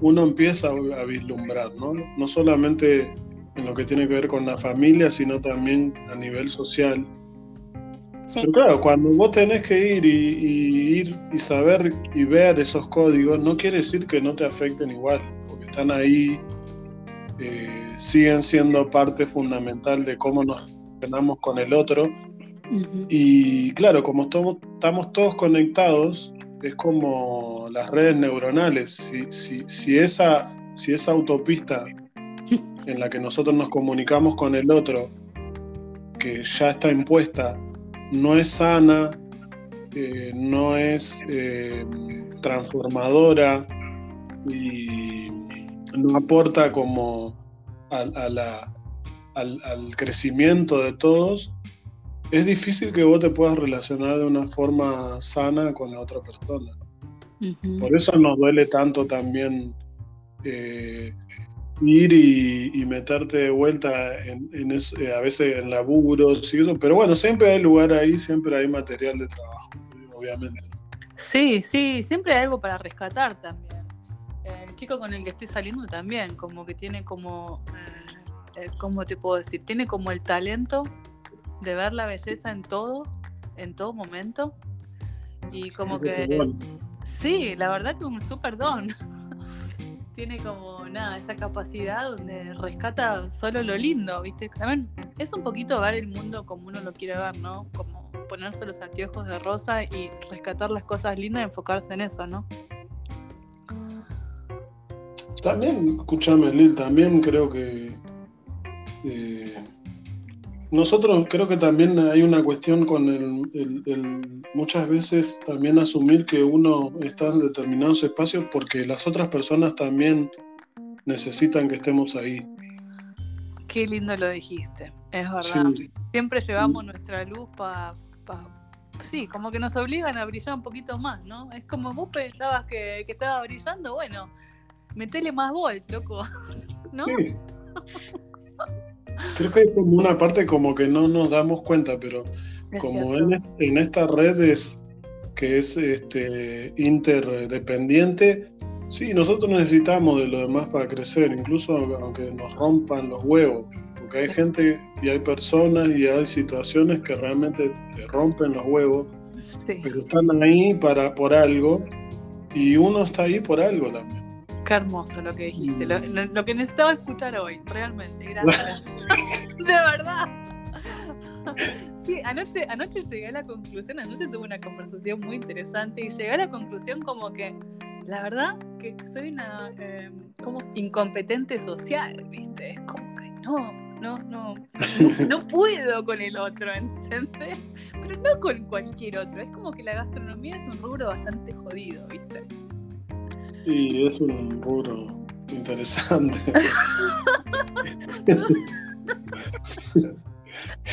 uno empieza a vislumbrar, ¿no? No solamente en lo que tiene que ver con la familia, sino también a nivel social. Pero claro, cuando vos tenés que ir y, ir y saber y ver esos códigos, no quiere decir que no te afecten igual, porque están ahí, eh, siguen siendo parte fundamental de cómo nos relacionamos con el otro. Y claro, como estamos todos conectados, es como las redes neuronales. Si, si, si, esa, si esa autopista en la que nosotros nos comunicamos con el otro, que ya está impuesta, no es sana, eh, no es eh, transformadora y no aporta como al, crecimiento de todos, es difícil que vos te puedas relacionar de una forma sana con la otra persona. Por eso nos duele tanto también eh, ir y, meterte de vuelta en, eh, a veces en laburos y eso, pero bueno, siempre hay lugar ahí, siempre hay material de trabajo, obviamente. Sí, sí, siempre hay algo para rescatar también. El chico con el que estoy saliendo también, como que tiene como, eh, eh, ¿cómo te puedo decir? Tiene como el talento de ver la belleza en todo, en todo momento. Y como que... Sí, la verdad que un súper don. tiene como nada, esa capacidad donde rescata solo lo lindo, ¿viste? También es un poquito ver el mundo como uno lo quiere ver, ¿no? Como ponerse los anteojos de rosa y rescatar las cosas lindas y enfocarse en eso, ¿no? También, escúchame, Lil, también creo que eh, nosotros creo que también hay una cuestión con el, muchas veces también asumir que uno está en determinados espacios porque las otras personas también necesitan que estemos ahí. Qué lindo lo dijiste, es verdad. Siempre llevamos nuestra luz para... sí, como que nos obligan a brillar un poquito más, ¿no? Es como vos pensabas que, que estaba brillando, bueno, metele más volt, loco, ¿no? Sí. Creo que hay como una parte como que no nos damos cuenta, pero como en, en, estas redes que es este, interdependiente, sí, nosotros necesitamos de lo demás para crecer, incluso aunque nos rompan los huevos, porque hay gente y hay personas y hay situaciones que realmente te rompen los huevos, pero están ahí para, por algo y uno está ahí por algo también. Qué hermoso lo que dijiste, lo, que necesitaba escuchar hoy, realmente, gracias. de verdad. Sí, anoche, anoche llegué a la conclusión, anoche tuve una conversación muy interesante y llegué a la conclusión como que, la verdad, que soy una em, como incompetente social, ¿viste? Es como que no, no, no, no puedo con el otro, ¿entendés? Pero no con cualquier otro, es como que la gastronomía es un rubro bastante jodido, ¿viste? Sí, es un rubro interesante.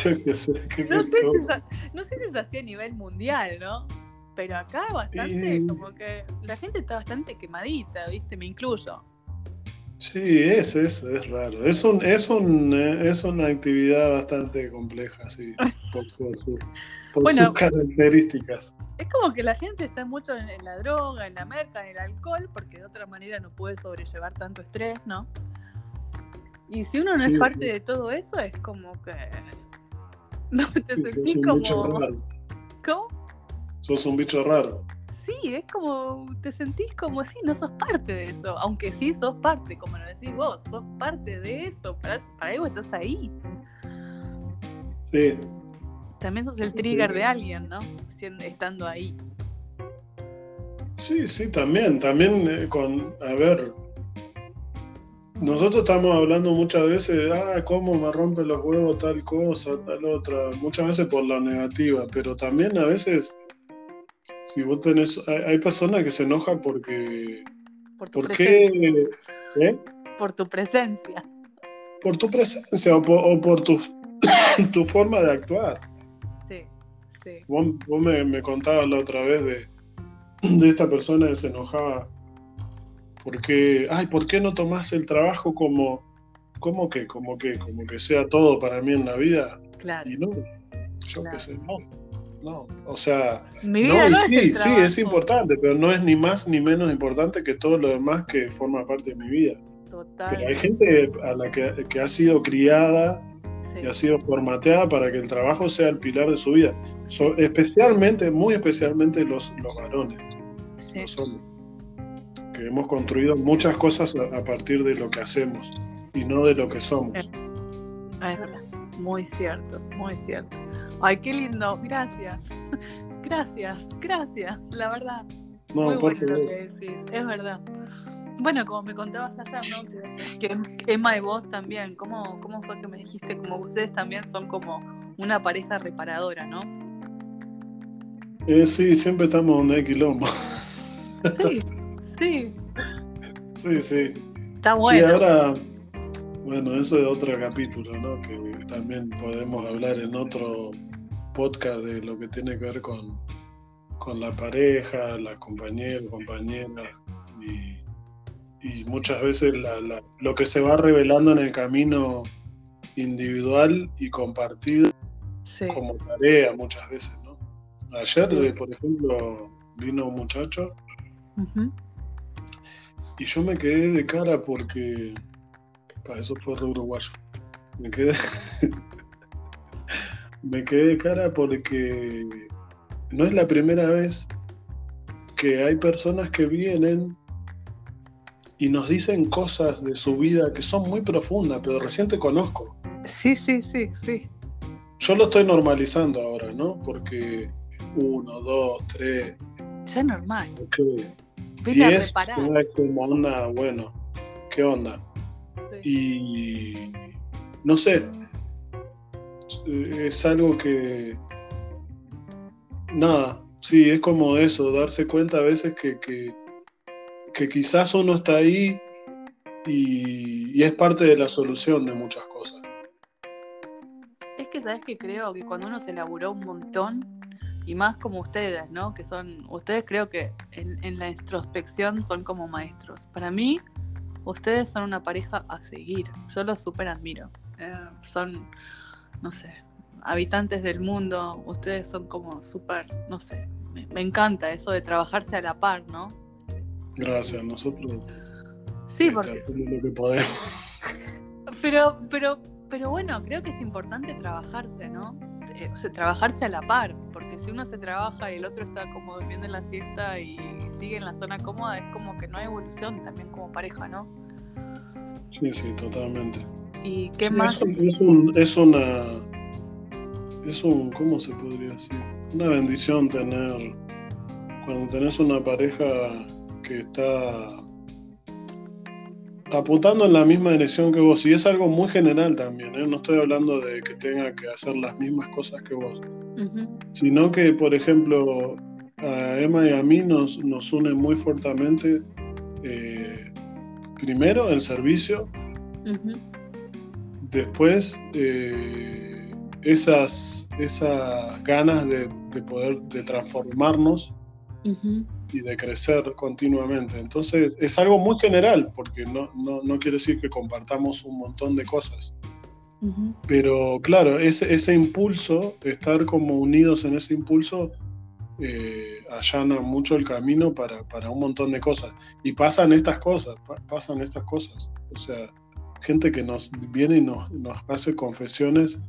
Yo qué sé. no, sé si es, no sé si es así a nivel mundial, ¿no? Pero acá bastante, como que la gente está bastante quemadita, ¿viste? Me incluyo. Sí, es, es, es raro. Es, un, es, un, eh, es una actividad bastante compleja, sí, por, sus características. Es como que la gente está mucho en, la droga, en la merca, en el alcohol, porque de otra manera no puede sobrellevar tanto estrés, ¿no? Y si uno no es parte de todo eso, es como que. No te sentís como. ¿Cómo? Sos un bicho raro sí, es como, te sentís como si no sos parte de eso, aunque sí sos parte, como lo decís vos, sos parte de eso, para, algo estás ahí. Sí. También sos el trigger de alguien, ¿no? estando ahí. Sí, sí, también, también eh, con, a ver, nosotros estamos hablando muchas veces de, ah, cómo me rompe los huevos tal cosa, tal otra, muchas veces por la negativa, pero también a veces si vos tenés, hay, personas que se enojan porque... Por, qué? ¿Eh? Por tu presencia. Por tu presencia o por, tu, tu, forma de actuar. Sí. Vos, me, me, contabas la otra vez de, de esta persona que se enojaba porque, ay, ¿por qué no tomás el trabajo como, como que, como que, como que sea todo para mí en la vida? Claro. Y no, yo qué sé, no no. O sea, no, sí, sí, es importante, pero no es ni más ni menos importante que todo lo demás que forma parte de mi vida. Total. Pero hay gente a la que, ha sido criada y ha sido formateada para que el trabajo sea el pilar de su vida. especialmente, muy especialmente los, los varones, los hombres, que hemos construido muchas cosas a, partir de lo que hacemos y no de lo que somos. Ah, es verdad, muy cierto, muy cierto. Ay, qué lindo, gracias. Gracias, gracias, la verdad. No, muy por bueno es verdad. Bueno, como me contabas ayer, ¿no? Que, Emma y vos también, ¿cómo, ¿cómo fue que me dijiste? Como ustedes también son como una pareja reparadora, ¿no? Eh, sí, siempre estamos donde hay quilombo. Sí, sí. Sí, sí. Está bueno. Sí, ahora, bueno, eso es otro capítulo, ¿no? Que también podemos hablar en otro podcast de lo que tiene que ver con, con la pareja, la compañera, compañeras y y muchas veces lo que se va revelando en el camino individual y compartido como tarea muchas veces, ¿no? Ayer, por ejemplo, vino un muchacho y yo me quedé de cara porque, para eso fue re uruguayo, me quedé, me quedé de cara porque no es la primera vez que hay personas que vienen y nos dicen cosas de su vida que son muy profundas, pero recién te conozco. Sí, sí, sí, sí. Yo lo estoy normalizando ahora, ¿no? Porque uno, dos, tres. Ya es normal. Okay. Diez, como onda, bueno, ¿qué onda? Y no sé, es algo que. Nada, sí, es como eso, darse cuenta a veces que, que que quizás uno está ahí y, es parte de la solución de muchas cosas. Es que sabes que creo que cuando uno se laburó un montón, y más como ustedes, ¿no? Que son, ustedes creo que en, la introspección son como maestros. Para mí, ustedes son una pareja a seguir. Yo los súper admiro. Eh, son, no sé, habitantes del mundo. Ustedes son como súper, no sé, me encanta eso de trabajarse a la par, ¿no? Gracias, nosotros. Sí, porque. Lo que podemos. Pero, pero, pero bueno, creo que es importante trabajarse, ¿no? Eh, o sea, trabajarse a la par, porque si uno se trabaja y el otro está como durmiendo en la siesta y sigue en la zona cómoda, es como que no hay evolución también como pareja, ¿no? Sí, sí, totalmente. ¿Y qué más? Es, un, es una. Es un. ¿Cómo se podría decir? Una bendición tener. Cuando tenés una pareja que está apuntando en la misma dirección que vos. Y es algo muy general también, ¿eh? no estoy hablando de que tenga que hacer las mismas cosas que vos, sino que, por ejemplo, a Emma y a mí nos, nos une muy fuertemente, eh, primero, el servicio, después, eh, esas, esas ganas de, poder de transformarnos y de crecer continuamente. Entonces es algo muy general, porque no, no, quiere decir que compartamos un montón de cosas. Pero claro, ese, ese impulso, estar como unidos en ese impulso, eh, allana mucho el camino para, para, un montón de cosas. Y pasan estas cosas, pasan estas cosas. O sea, gente que nos viene y nos, nos hace confesiones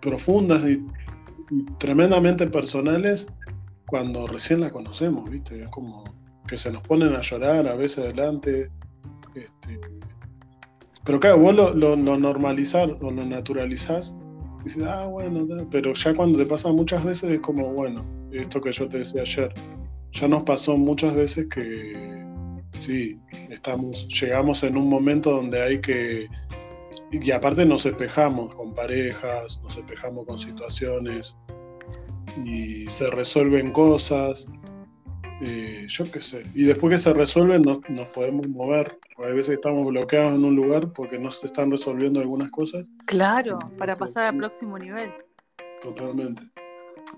profundas y tremendamente personales cuando recién la conocemos, ¿viste? Es como que se nos ponen a llorar a veces adelante. Este, pero claro, vos lo, lo, normalizás o lo naturalizás. Y dices, ah, bueno, pero ya cuando te pasa muchas veces es como, bueno, esto que yo te decía ayer, ya nos pasó muchas veces que sí, estamos, llegamos en un momento donde hay que, y aparte nos espejamos con parejas, nos espejamos con situaciones, y se resuelven cosas, eh, yo qué sé. Y después que se resuelven nos, podemos mover. Porque a veces estamos bloqueados en un lugar porque no se están resolviendo algunas cosas. Claro, para pasar al próximo nivel. Totalmente.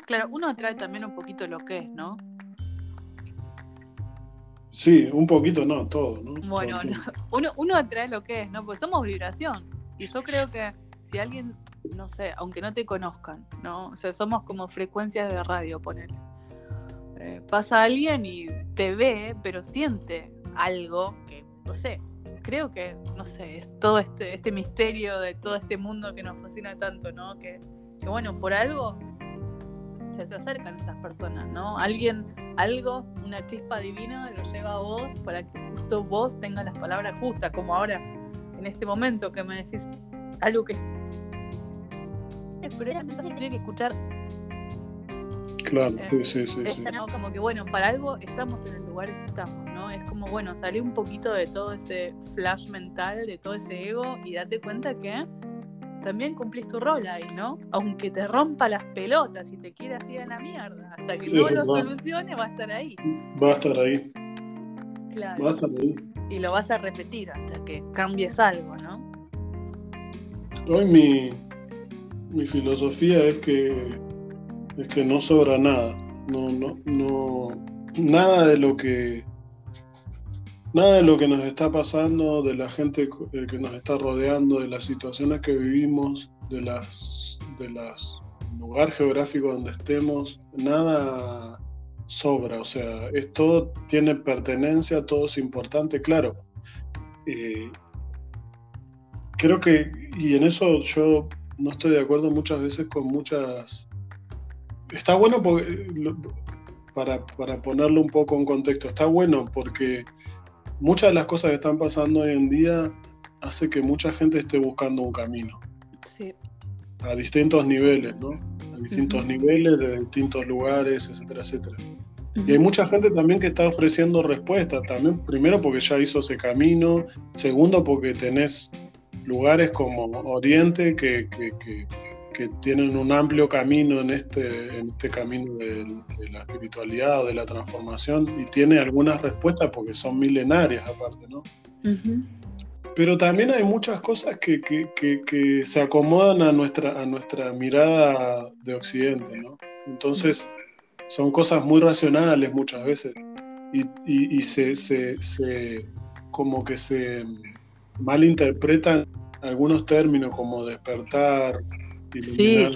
Claro, uno atrae también un poquito lo que es, ¿no? Sí, un poquito no, todo, ¿no? Bueno, uno, uno atrae lo que es, ¿no? Pues somos vibración. Y yo creo que si alguien no sé, aunque no te conozcan, ¿no? O sea, somos como frecuencias de radio, ponele. Eh, pasa alguien y te ve, pero siente algo que, no sé, creo que, no sé, es todo este, este misterio de todo este mundo que nos fascina tanto, ¿no? Que, que bueno, por algo se te acercan estas personas, ¿no? Alguien, algo, una chispa divina lo lleva a vos para que justo vos tengas las palabras justas, como ahora, en este momento que me decís algo que... Pero mensaje que tenía que escuchar. Claro, Eh, sí, sí, sí. Sí. ¿no? como que bueno, para algo estamos en el lugar que estamos, ¿no? Es como bueno, salir un poquito de todo ese flash mental, de todo ese ego y date cuenta que también cumplís tu rol ahí, ¿no? Aunque te rompa las pelotas y te quieras ir a la mierda, hasta que Sí, no lo solucione va a estar ahí. Va a estar ahí, Claro. va a estar ahí. Y lo vas a repetir hasta que cambies algo, ¿no? Hoy mi, mi filosofía es que es que no sobra nada. No, no, no, nada de lo que nada de lo que nos está pasando, de la gente eh, que nos está rodeando, de las situaciones que vivimos, de las de las lugar geográfico donde estemos, nada sobra, o sea, es todo tiene pertenencia, todo es importante, claro. Eh, creo que, y en eso yo no estoy de acuerdo muchas veces con muchas... Está bueno porque, para, para ponerlo un poco en contexto, está bueno porque muchas de las cosas que están pasando hoy en día hace que mucha gente esté buscando un camino Sí. a distintos niveles, ¿no? A distintos niveles, de distintos lugares, etcétera, etcétera. Y hay mucha gente también que está ofreciendo respuestas, también primero porque ya hizo ese camino, segundo porque tenés lugares como Oriente que, que- que- que tienen un amplio camino en este, en este camino del- de, la espiritualidad o de la transformación y tiene algunas respuestas porque son milenarias aparte, ¿no? Ujú. Pero también hay muchas cosas que, que- que- que se acomodan a nuestra, a nuestra mirada de Occidente, ¿no? Entonces, son cosas muy racionales muchas veces y, y- y se, se- se- como que se malinterpretan algunos términos como despertar, qué sé,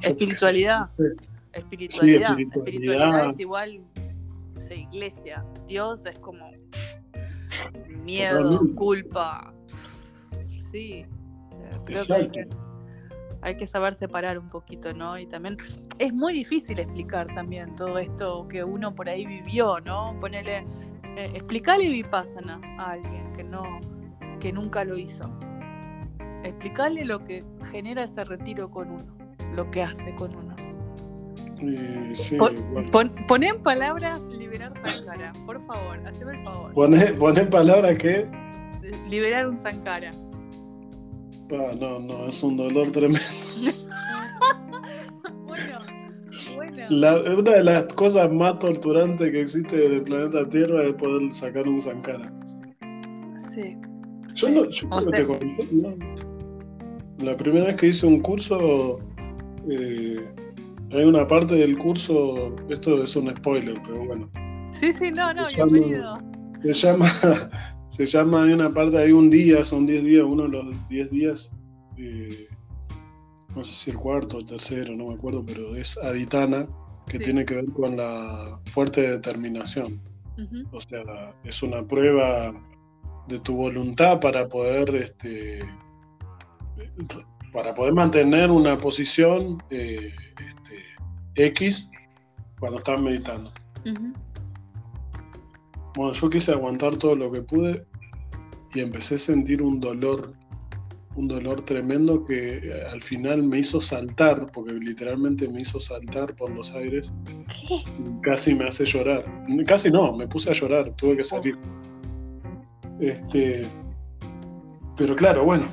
Espiritualidad. no sé. Espiritualidad. Sí, espiritualidad. espiritualidad es igual, no sé, iglesia. Dios es como miedo, Totalmente. culpa. Sí. eh, Creo que hay, que Exacto. hay que saber separar un poquito, ¿no? Y también es muy difícil explicar también todo esto que uno por ahí vivió, ¿no? Ponerle, eh, explicarle Vipassana a alguien que no, que nunca lo hizo. Explicarle lo que genera ese retiro con uno, lo que hace con uno. Y sí, Pon, bueno. pon- en palabras liberar Sankara, por favor, haceme el favor. Poné en palabras que Liberar un Sankara. ah, no, no, es un dolor tremendo. Bueno, bueno. La- una de las cosas más torturantes que existe en el planeta Tierra es poder sacar un Sankara. Sí. Yo, no, yo O creo que sea- te conté, ¿no? La primera vez que hice un curso, eh, hay una parte del curso, esto es un spoiler, pero bueno, Sí, sí, no, no, no- bienvenido. se llama, se llama, hay una parte, hay un día, son 10 días, uno de los 10 días, eh, no sé si el cuarto o el tercero, no me acuerdo, pero es Aditana, que Sí. tiene que ver con la fuerte determinación. O sea, es una prueba de tu voluntad para poder, este, para poder mantener una posición eh, este, X cuando estás meditando. Bueno, yo quise aguantar todo lo que pude y empecé a sentir un dolor, un dolor tremendo que eh, al final me hizo saltar, porque literalmente me hizo saltar por los aires casi me hace llorar. Casi no, me puse a llorar, tuve que salir. Este, pero claro, bueno.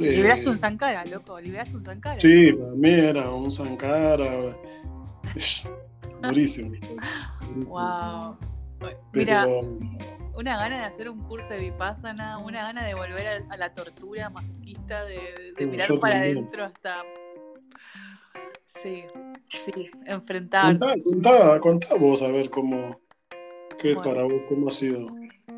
eh, Liberaste un Sankara, loco, liberaste un Sankara. Sí, para mí era un Sankara. Durísimo. Wow. Pero, Mira, una gana de hacer un curso de Vipassana, una gana de volver a, a la tortura masoquista, de, mirar para adentro hasta. Sí, sí, enfrentar. contá, contá, contá vos a ver cómo, qué Bueno. para vos, cómo ha sido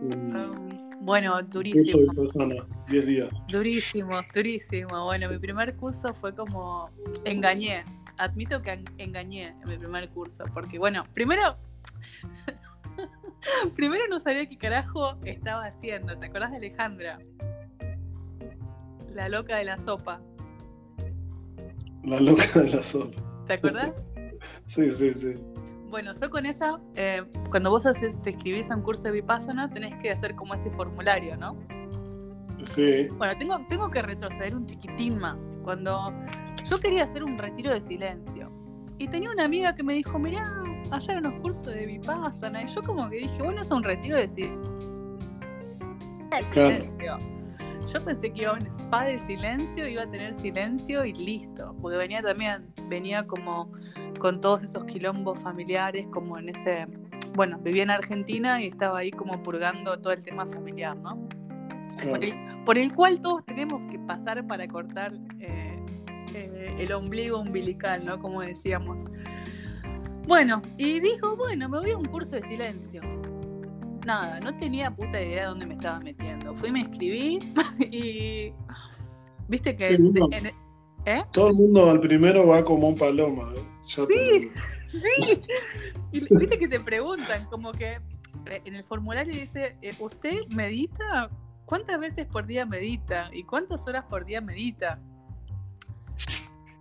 Um, bueno, curso durísimo. de persona, 10 días. Durísimo, durísimo. Bueno, mi primer curso fue como engañé. Admito que en- engañé en mi primer curso, porque bueno, primero Primero no sabía qué carajo estaba haciendo. ¿Te acordás de Alejandra? La loca de la sopa. La loca de la sopa. ¿Te acordás? sí, sí, sí. Bueno, yo con ella, eh, cuando vos haces, te escribís a un curso de Vipassana, tenés que hacer como ese formulario, ¿no? Sí. Bueno, tengo, tengo que retroceder un chiquitín más. Cuando yo quería hacer un retiro de silencio. Y tenía una amiga que me dijo, mirá, allá unos cursos de Vipassana. Y yo como que dije, bueno, es un retiro de silencio. Yo pensé que iba a un spa de silencio, iba a tener silencio y listo. Porque venía también, venía como con todos esos quilombos familiares, como en ese, bueno, vivía en Argentina y estaba ahí como purgando todo el tema familiar, ¿no? Por, el, cual todos tenemos que pasar para cortar eh, eh, el ombligo umbilical, ¿no? Como decíamos. Bueno, y dijo, bueno, me voy a un curso de silencio. Nada, no tenía puta idea de dónde me estaba metiendo. Fui, me inscribí y... Viste que... ¿Eh? Todo el mundo al primero va como un paloma. ¿eh? sí, sí. Y viste que te preguntan, como que eh, en el formulario dice, ¿usted medita? ¿Cuántas veces por día medita? ¿Y cuántas horas por día medita?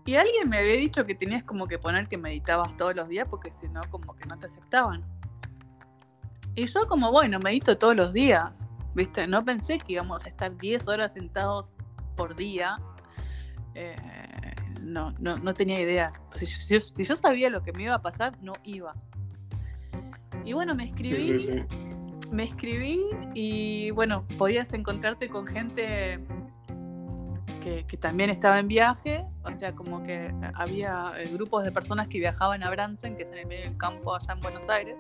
Y alguien me había dicho que tenías como que poner que meditabas todos los días porque si no, como que no te aceptaban. Y yo como, bueno, medito todos los días, ¿viste? No pensé que íbamos a estar 10 horas sentados por día eh, no, no, no, tenía idea. Si yo, sabía lo que me iba a pasar, no iba. Y bueno, me escribí. Me escribí y bueno, podías encontrarte con gente que, también estaba en viaje, o sea, como que había eh, grupos de personas que viajaban a Bransen, que es en el medio del campo allá en Buenos Aires.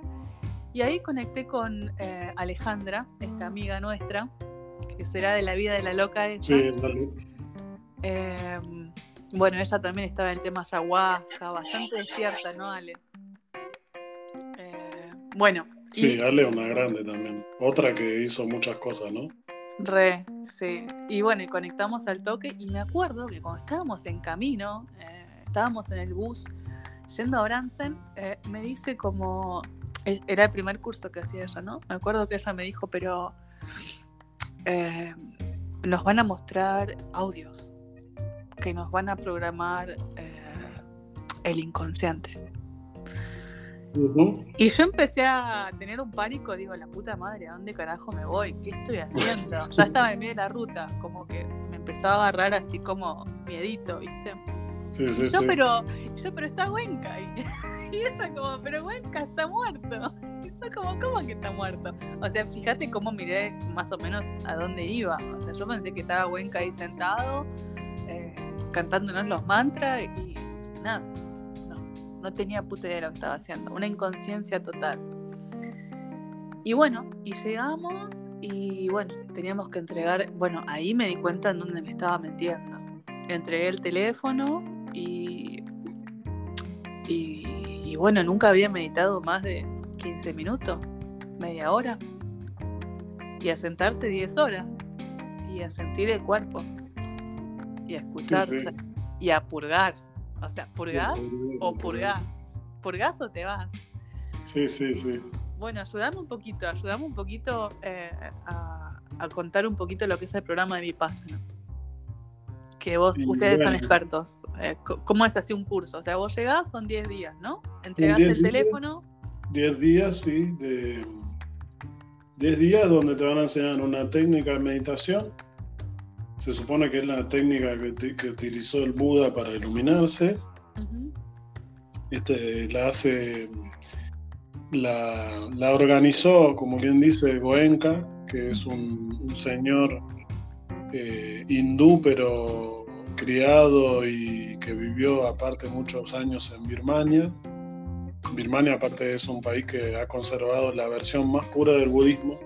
Y ahí conecté con eh, Alejandra, esta amiga nuestra, que será de la vida de la loca esa. Sí, Em, bueno, ella también estaba en el tema ayahuasca, bastante despierta, ¿no, Ale? Eh, bueno. Sí, Ale es una grande también. Otra que hizo muchas cosas, ¿no? Re, sí. Y bueno, y conectamos al toque y me acuerdo que cuando estábamos en camino, eh, estábamos en el bus yendo a Bransen, eh, me dice como, era el primer curso que hacía ella, ¿no? Me acuerdo que ella me dijo, pero nos van a mostrar audios que nos van a programar eh, el inconsciente. Y yo empecé a tener un pánico, digo, la puta madre, ¿a dónde carajo me voy? ¿Qué estoy haciendo? Ya estaba en medio de la ruta, como que me empezó a agarrar así como miedito, ¿viste? Sí, sí, yo, pero, yo, pero está Huenca. Y, y ella como, pero Huenca está muerto. Y yo como, ¿cómo que está muerto? O sea, fíjate cómo miré más o menos a dónde iba. O sea, yo pensé que estaba Huenca ahí sentado, eh, cantándonos los mantras y nada, no, no tenía puta idea de lo que estaba haciendo, una inconsciencia total. Y bueno, y llegamos y bueno, teníamos que entregar, bueno, ahí me di cuenta en dónde me estaba metiendo. Entregué el teléfono y, y, bueno, nunca había meditado más de 15 minutos, media hora. Y a sentarse 10 horas y a sentir el cuerpo y a escucharse y a purgar. O sea, ¿purgás o purgás? ¿Purgás o te vas? Sí, sí, sí. Bueno, ayudame un poquito, ayudame un poquito eh, a, contar un poquito lo que es el programa de Vipassana. Que vos, ustedes son expertos. Eh, ¿Cómo es así un curso? O sea, vos llegás, son 10 días, ¿no? Entregás el teléfono. 10 días, sí, de 10 días donde te van a enseñar una técnica de meditación se supone que es la técnica que, utilizó el Buda para iluminarse. este, la hace, la, organizó, como quien dice, Goenka, que es un, señor eh, hindú, pero criado y que vivió aparte muchos años en Birmania. Birmania aparte es un país que ha conservado la versión más pura del budismo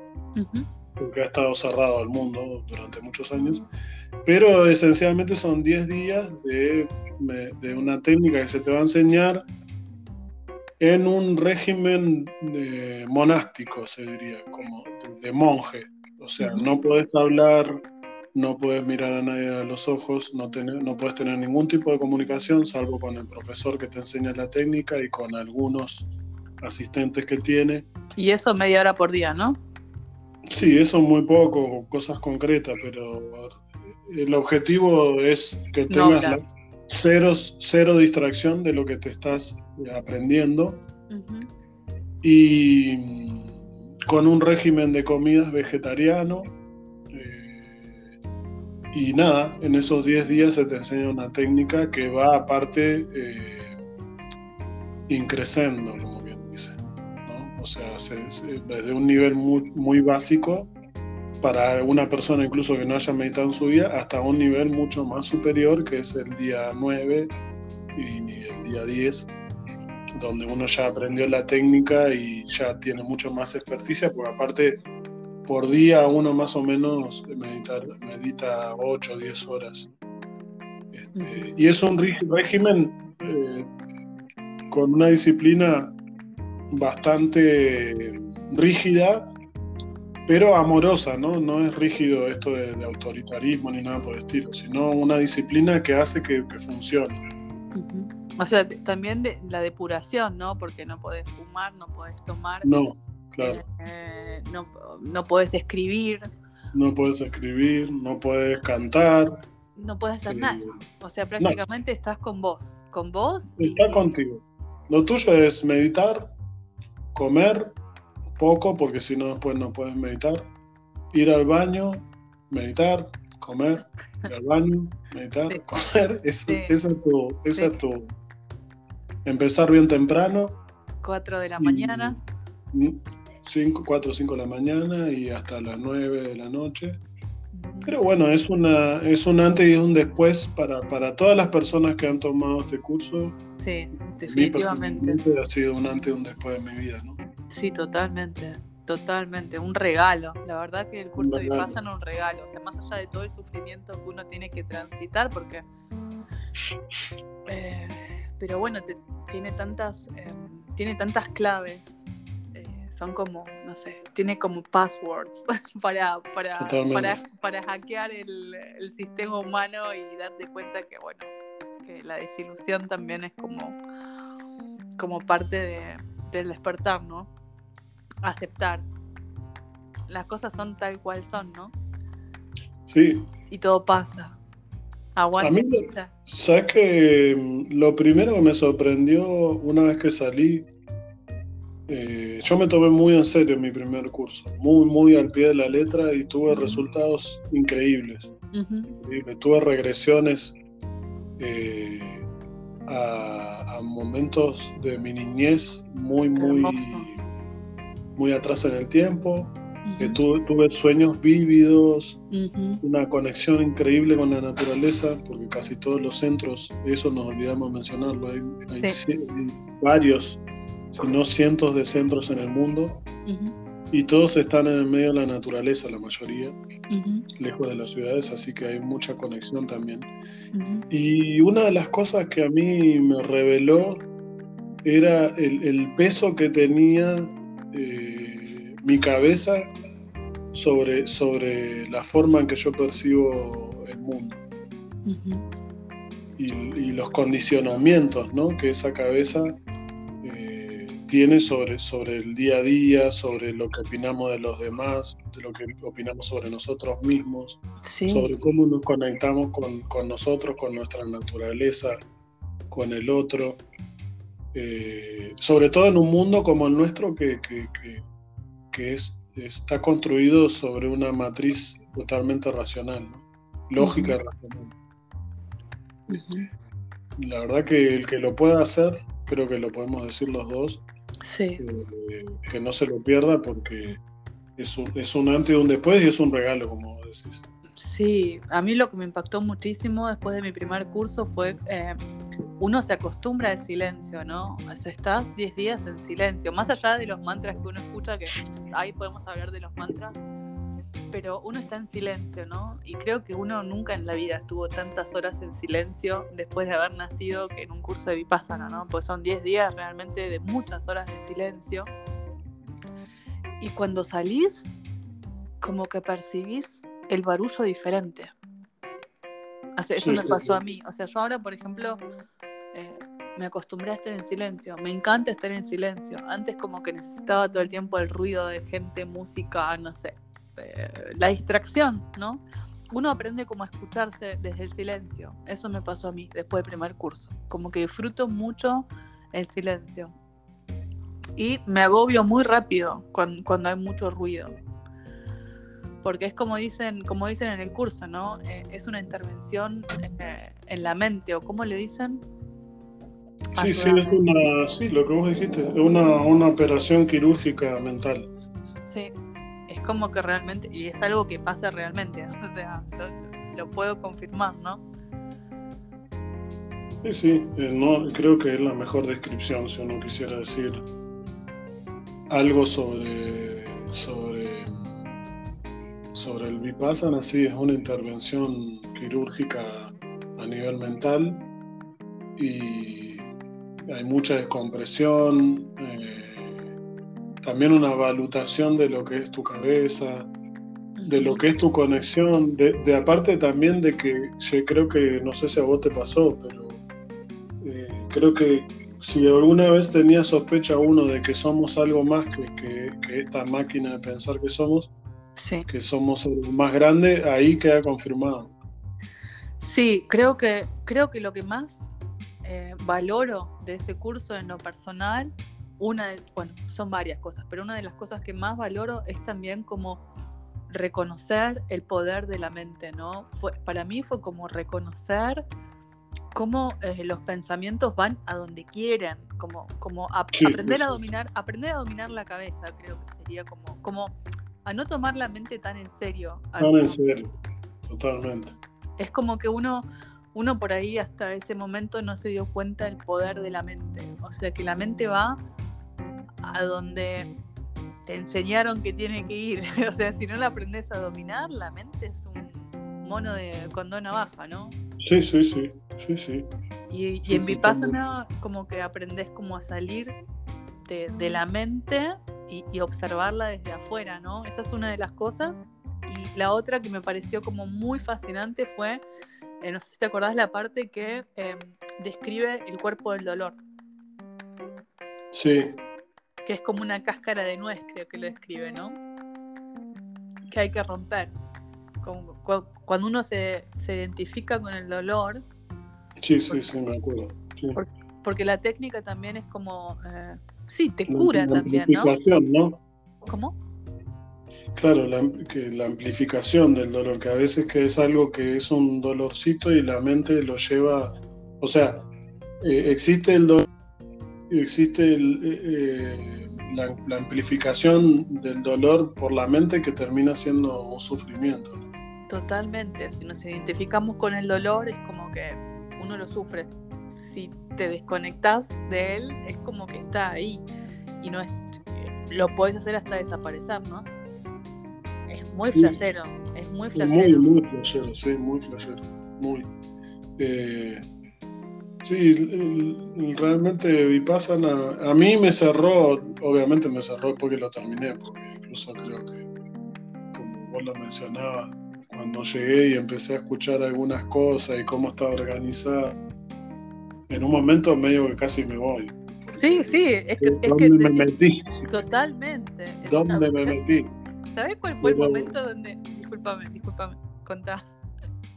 porque ha estado cerrado al mundo durante muchos años. Pero esencialmente son 10 días de, de, una técnica que se te va a enseñar en un régimen de monástico, se diría, como de monje. O sea, no puedes hablar, no puedes mirar a nadie a los ojos, no, tener, no puedes tener ningún tipo de comunicación, salvo con el profesor que te enseña la técnica y con algunos asistentes que tiene. Y eso media hora por día, ¿no? Sí, eso es muy poco, cosas concretas, pero el objetivo es que tengas cero, distracción de lo que te estás aprendiendo y con un régimen de comidas vegetariano. Y nada, en esos 10 días se te enseña una técnica que va aparte eh, increciendo, como bien dice. O sea, desde un nivel muy, muy básico para una persona incluso que no haya meditado en su vida, hasta un nivel mucho más superior, que es el día 9 y el día 10, donde uno ya aprendió la técnica y ya tiene mucho más experticia, porque aparte por día uno más o menos medita, medita 8 o 10 horas. Este, y es un régimen eh, con una disciplina bastante rígida, pero amorosa, ¿no? No es rígido esto de, autoritarismo ni nada por el estilo, sino una disciplina que hace que, funcione. O sea, también de la depuración, ¿no? Porque no podés fumar, no podés tomar. No, claro. Eh, no, no podés escribir. No podés escribir, no podés cantar. No puedes hacer nada. Eh, o sea, prácticamente estás con vos. Con vos. Está contigo. Lo tuyo es meditar, comer poco, porque si no después no puedes meditar. Ir al baño, meditar, comer, ir al baño, meditar, comer. Esa, es tu, esa es tu empezar bien temprano. 4 de la mañana. 5, 4 o 5 de la mañana y hasta las 9 de la noche. Pero bueno, es, una, es un antes y un después para, para todas las personas que han tomado este curso. Sí, definitivamente. Ha sido un antes y un después de mi vida, ¿no? Sí, totalmente. Totalmente, un regalo. La verdad que el curso de Vipassana es un regalo. O sea, más allá de todo el sufrimiento que uno tiene que transitar, porque. Eh, pero bueno, tiene tantas. Em, tiene tantas claves son como, no sé, tiene como passwords para, para, para, hackear el, sistema humano y darte cuenta que, bueno, que la desilusión también es como, como parte del despertar, ¿no? Aceptar. Las cosas son tal cual son, ¿no? Sí. Y todo pasa. Aguanta. ¿Sabes que Lo primero que me sorprendió una vez que salí eh, yo me tomé muy en serio mi primer curso, muy, muy al pie de la letra y tuve resultados increíbles. Tuve regresiones eh, a, momentos de mi niñez muy, muy, muy atrás en el tiempo. tuve, sueños vívidos, una conexión increíble con la naturaleza, porque casi todos los centros, eso nos olvidamos mencionarlo, hay, varios sino cientos de centros en el mundo. Y todos están en el medio de la naturaleza, la mayoría, lejos de las ciudades, así que hay mucha conexión también. Y una de las cosas que a mí me reveló era el, peso que tenía eh, mi cabeza sobre, sobre la forma en que yo percibo el mundo. y, y, los condicionamientos ¿no? que esa cabeza tiene sobre, sobre el día a día, sobre lo que opinamos de los demás, de lo que opinamos sobre nosotros mismos, sobre cómo nos conectamos con, nosotros, con nuestra naturaleza, con el otro. Eh, sobre todo en un mundo como el nuestro que, que, es, está construido sobre una matriz totalmente racional, lógica racional. La verdad que el que lo pueda hacer, creo que lo podemos decir los dos, Sí. que no se lo pierda porque es un, es un antes y un después y es un regalo, como decís. Sí, a mí lo que me impactó muchísimo después de mi primer curso fue, eh, uno se acostumbra al silencio, ¿no? O sea, estás 10 días en silencio, más allá de los mantras que uno escucha, que ahí podemos hablar de los mantras, pero uno está en silencio, ¿no? Y creo que uno nunca en la vida estuvo tantas horas en silencio después de haber nacido que en un curso de Vipassana, ¿no? Pues son 10 días realmente de muchas horas de silencio. Y cuando salís, como que percibís el barullo diferente. eso me pasó a mí. O sea, yo ahora, por ejemplo, eh, me acostumbré a estar en silencio. Me encanta estar en silencio. Antes como que necesitaba todo el tiempo el ruido de gente, música, no sé. Eh, la distracción, ¿no? Uno aprende como a escucharse desde el silencio. Eso me pasó a mí después del primer curso. Como que disfruto mucho el silencio. Y me agobio muy rápido cuando, hay mucho ruido. Porque es como dicen, como dicen en el curso, ¿no? Eh, es una intervención eh, en la mente, o como le dicen, Sí, sí, es una, sí, lo que vos dijiste, es una, operación quirúrgica mental. Sí, como que realmente, y es algo que pasa realmente, o sea, lo, puedo confirmar, ¿no? Sí, sí, eh, no, creo que es la mejor descripción si uno quisiera decir algo sobre, sobre, sobre el Vipassana, sí, es una intervención quirúrgica a nivel mental y hay mucha descompresión, eh, también una valutación de lo que es tu cabeza, de lo que es tu conexión, de, aparte también de que yo creo que, no sé si a vos te pasó, pero eh, creo que si alguna vez tenía sospecha uno de que somos algo más que, esta máquina de pensar que somos, que somos más grande, ahí queda confirmado. Sí, creo que, creo que lo que más eh, valoro de ese curso en lo personal, una bueno, son varias cosas, pero una de las cosas que más valoro es también como reconocer el poder de la mente, ¿no? Fue, para mí fue como reconocer cómo eh, los pensamientos van a donde quieren, como, como aprender a dominar, aprender a dominar la cabeza, creo que sería como, como a no tomar la mente tan en serio. Tan en serio, totalmente. Es como que uno uno por ahí hasta ese momento no se dio cuenta del poder de la mente. O sea que la mente va a donde te enseñaron que tiene que ir. o sea, si no la aprendes a dominar, la mente es un mono de condona baja, ¿no? Sí, sí, sí, sí, sí. Y, en Vipassana como que aprendes como a salir de, la mente y, y, observarla desde afuera, ¿no? Esa es una de las cosas. Y la otra que me pareció como muy fascinante fue eh, no sé si te acordás la parte que em, describe el cuerpo del dolor. Sí. Que es como una cáscara de nuez, creo que lo describe, ¿no? Que hay que romper. cuando uno se, identifica con el dolor. Sí, sí, sí, me acuerdo. Porque, la técnica también es como. Eh, sí, te cura también, ¿no? ¿no? ¿Cómo? Claro, la, que la amplificación del dolor, que a veces que es algo que es un dolorcito y la mente lo lleva, o sea, eh, existe el dolor, existe el, eh, eh, la, amplificación del dolor por la mente que termina siendo un sufrimiento. Totalmente, si nos identificamos con el dolor es como que uno lo sufre. Si te desconectas de él es como que está ahí y no es, lo puedes hacer hasta desaparecer, ¿no? muy flashero, es muy flashero. Muy, muy flashero, sí, muy flashero. Muy. Eh, sí, realmente Vipassana, a mí me cerró, obviamente me cerró porque lo terminé, porque incluso creo que, como vos lo mencionabas, cuando llegué y empecé a escuchar algunas cosas y cómo estaba organizada, en un momento medio que casi me voy. Sí, sí, es que... Es ¿Dónde me metí? Totalmente. ¿Dónde me metí? ¿Sabes cuál fue el momento donde.? Discúlpame, discúlpame, contá.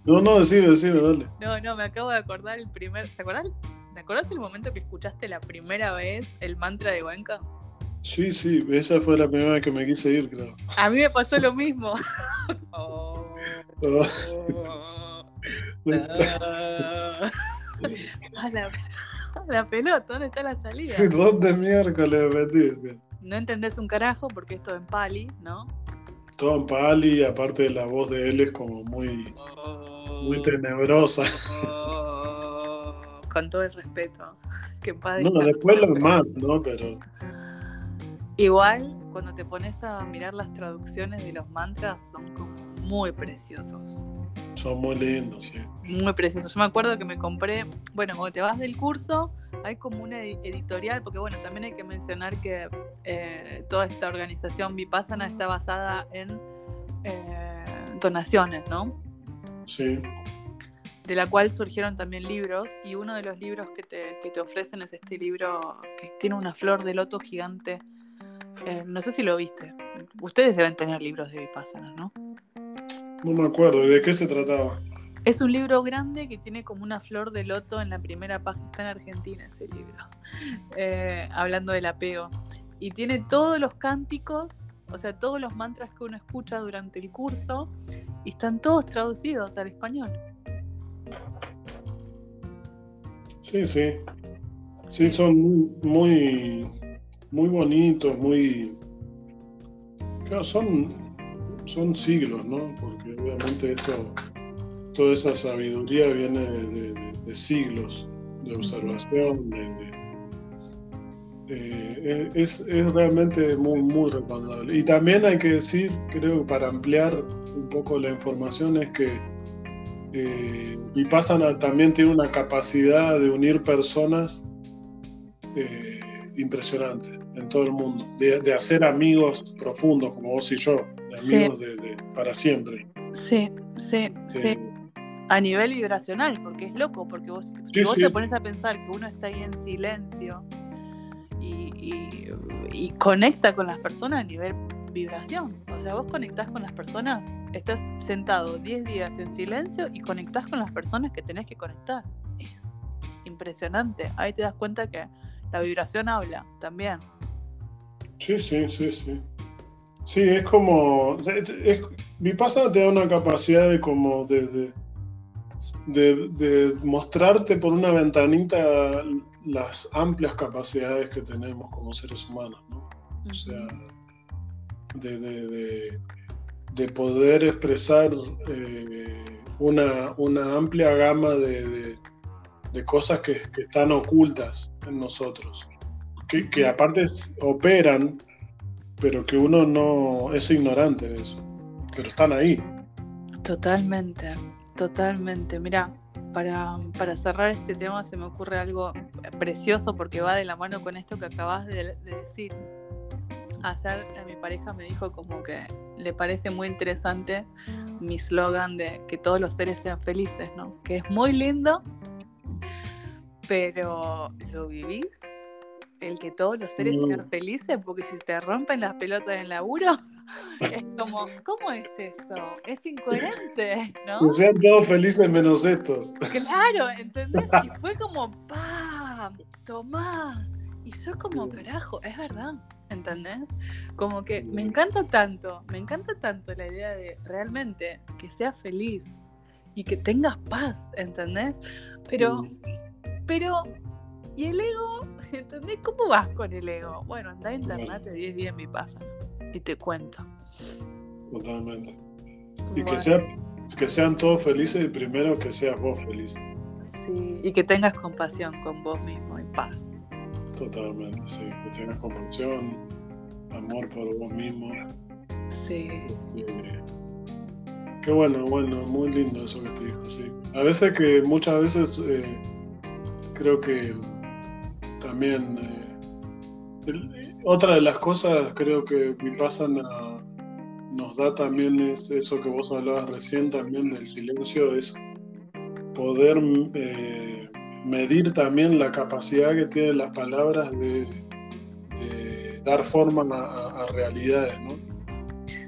No, no, decime, decime, dale. No, no, me acabo de acordar el primer. ¿Te acordás? ¿Te acordás del momento que escuchaste la primera vez el mantra de Huenca? Sí, sí, esa fue la primera vez que me quise ir, creo. A mí me pasó lo mismo. oh, oh, la, la, pelota, ¿dónde está la salida? ¿Dónde miércoles me metiste? No entendés un carajo porque esto en pali, ¿no? Todo en pali, aparte de la voz de él es como muy, muy tenebrosa. con todo el respeto. Que padre. No, después lo más, ¿no? Pero. Igual, cuando te pones a mirar las traducciones de los mantras, son como muy preciosos. Son muy lindos, sí. Muy preciosos. Yo me acuerdo que me compré, bueno, cuando te vas del curso, hay como una editorial, porque bueno, también hay que mencionar que eh, toda esta organización Vipassana está basada en eh, donaciones, ¿no? Sí. de la cual surgieron también libros, y uno de los libros que te, que te ofrecen es este libro que tiene una flor de loto gigante. Eh, no sé si lo viste. Ustedes deben tener libros de Vipassana, ¿no? No me acuerdo, ¿y de qué se trataba? Es un libro grande que tiene como una flor de loto en la primera página. Está en Argentina ese libro. Eh, hablando del apego. Y tiene todos los cánticos, o sea, todos los mantras que uno escucha durante el curso. Y están todos traducidos al español. Sí, sí. Sí, son muy, muy, bonitos, muy. Claro, son, son siglos, ¿no? Porque obviamente esto toda esa sabiduría viene de, siglos de observación, es, realmente muy, muy recomendable. Y también hay que decir, creo, para ampliar un poco la información, es que eh, Vipassana también tiene una capacidad de unir personas eh, impresionante en todo el mundo, de, hacer amigos profundos como vos y yo, de amigos de, para siempre. Sí, sí, sí. A nivel vibracional, porque es loco, porque vos, si vos te pones a pensar que uno está ahí en silencio y, conecta con las personas a nivel vibración. O sea, vos conectás con las personas, estás sentado 10 días en silencio y conectás con las personas que tenés que conectar. Es impresionante. Ahí te das cuenta que la vibración habla también. Sí, sí, sí, sí. Sí, es como. mi pasa te da una capacidad de como. de de, mostrarte por una ventanita las amplias capacidades que tenemos como seres humanos, ¿no? O sea, de, poder expresar eh, una, una, amplia gama de, cosas que, están ocultas en nosotros, que, que aparte operan, pero que uno no es ignorante de eso, pero están ahí. Totalmente. Totalmente, mira, para, para, cerrar este tema se me ocurre algo precioso porque va de la mano con esto que acabas de, decir. Ayer eh, mi pareja me dijo como que le parece muy interesante mi slogan de que todos los seres sean felices, ¿no? Que es muy lindo, pero ¿lo vivís? El que todos los seres sean felices, porque si te rompen las pelotas en laburo, es como, ¿cómo es eso? Es incoherente, ¿no? Que sean todos felices menos estos. Claro, ¿entendés? Y fue como, ¡pam! Tomá. Y yo como, carajo, es verdad, ¿entendés? Como que me encanta tanto, me encanta tanto la idea de realmente que seas feliz y que tengas paz, ¿entendés? Pero, pero, ¿y el ego? ¿Entendés? ¿Cómo vas con el ego? Bueno, anda a internet 10 días mi pasa y te cuento. Totalmente. Y que, que sean todos felices y primero que seas vos feliz. Sí, y que tengas compasión con vos mismo y paz. Totalmente, sí. Que tengas compasión, amor por vos mismo. Sí. Eh, qué bueno, bueno, muy lindo eso que te dijo, sí. A veces que, muchas veces, eh, creo que también eh, otra de las cosas creo que Vipassana nos da también es eso que vos hablabas recién también del silencio, es poder eh, medir también la capacidad que tienen las palabras de, dar forma a, realidades, ¿no?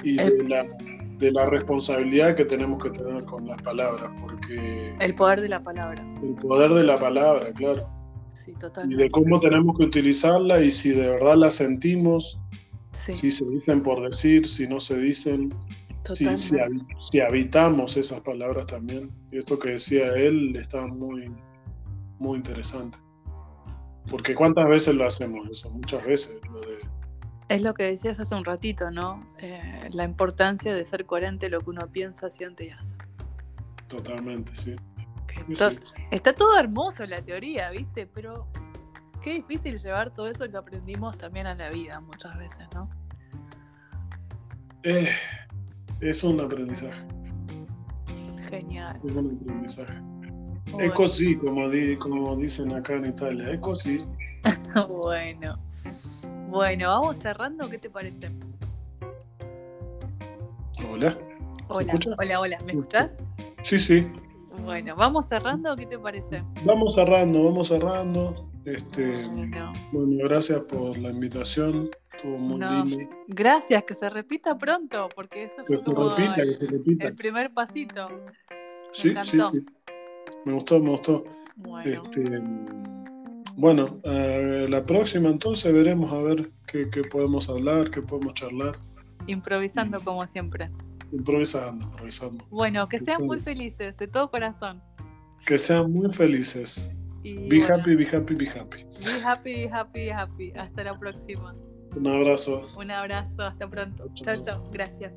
Y de la, de la, responsabilidad que tenemos que tener con las palabras, porque... El poder de la palabra. El poder de la palabra, claro y de cómo tenemos que utilizarla y si de verdad la sentimos, si se dicen por decir, si no se dicen, si, habitamos esas palabras también. Y esto que decía él está muy, muy interesante. Porque cuántas veces lo hacemos eso, muchas veces. Es lo que decías hace un ratito, ¿no? Eh, la importancia de ser coherente lo que uno piensa, siente y hace. Totalmente, sí. Está todo hermoso la teoría, ¿viste? Pero qué difícil llevar todo eso que aprendimos también a la vida muchas veces, ¿no? Eh, es un aprendizaje. Genial. Es un aprendizaje. Es così, como, como dicen acá en Italia, es così. bueno. Bueno, vamos cerrando, ¿qué te parece? Hola. Hola, hola, hola. ¿Me escuchás? Sí, sí. Bueno, ¿vamos cerrando? ¿Qué te parece? Vamos cerrando, vamos cerrando. Este, bueno. gracias por la invitación. Estuvo muy lindo. Gracias, que se repita pronto, porque eso que se repita, el, que se repita. el primer pasito. sí, sí, sí. Me gustó, me gustó. Bueno, este, bueno eh, la próxima entonces veremos a ver qué, qué podemos hablar, qué podemos charlar. Improvisando como siempre. Improvisando, improvisando. Bueno, que sean muy felices, de todo corazón. Que sean muy felices. be happy, be happy, be happy. Be happy, be happy, be happy. Hasta la próxima. Un abrazo. Un abrazo, hasta pronto. Chao, chao. Gracias.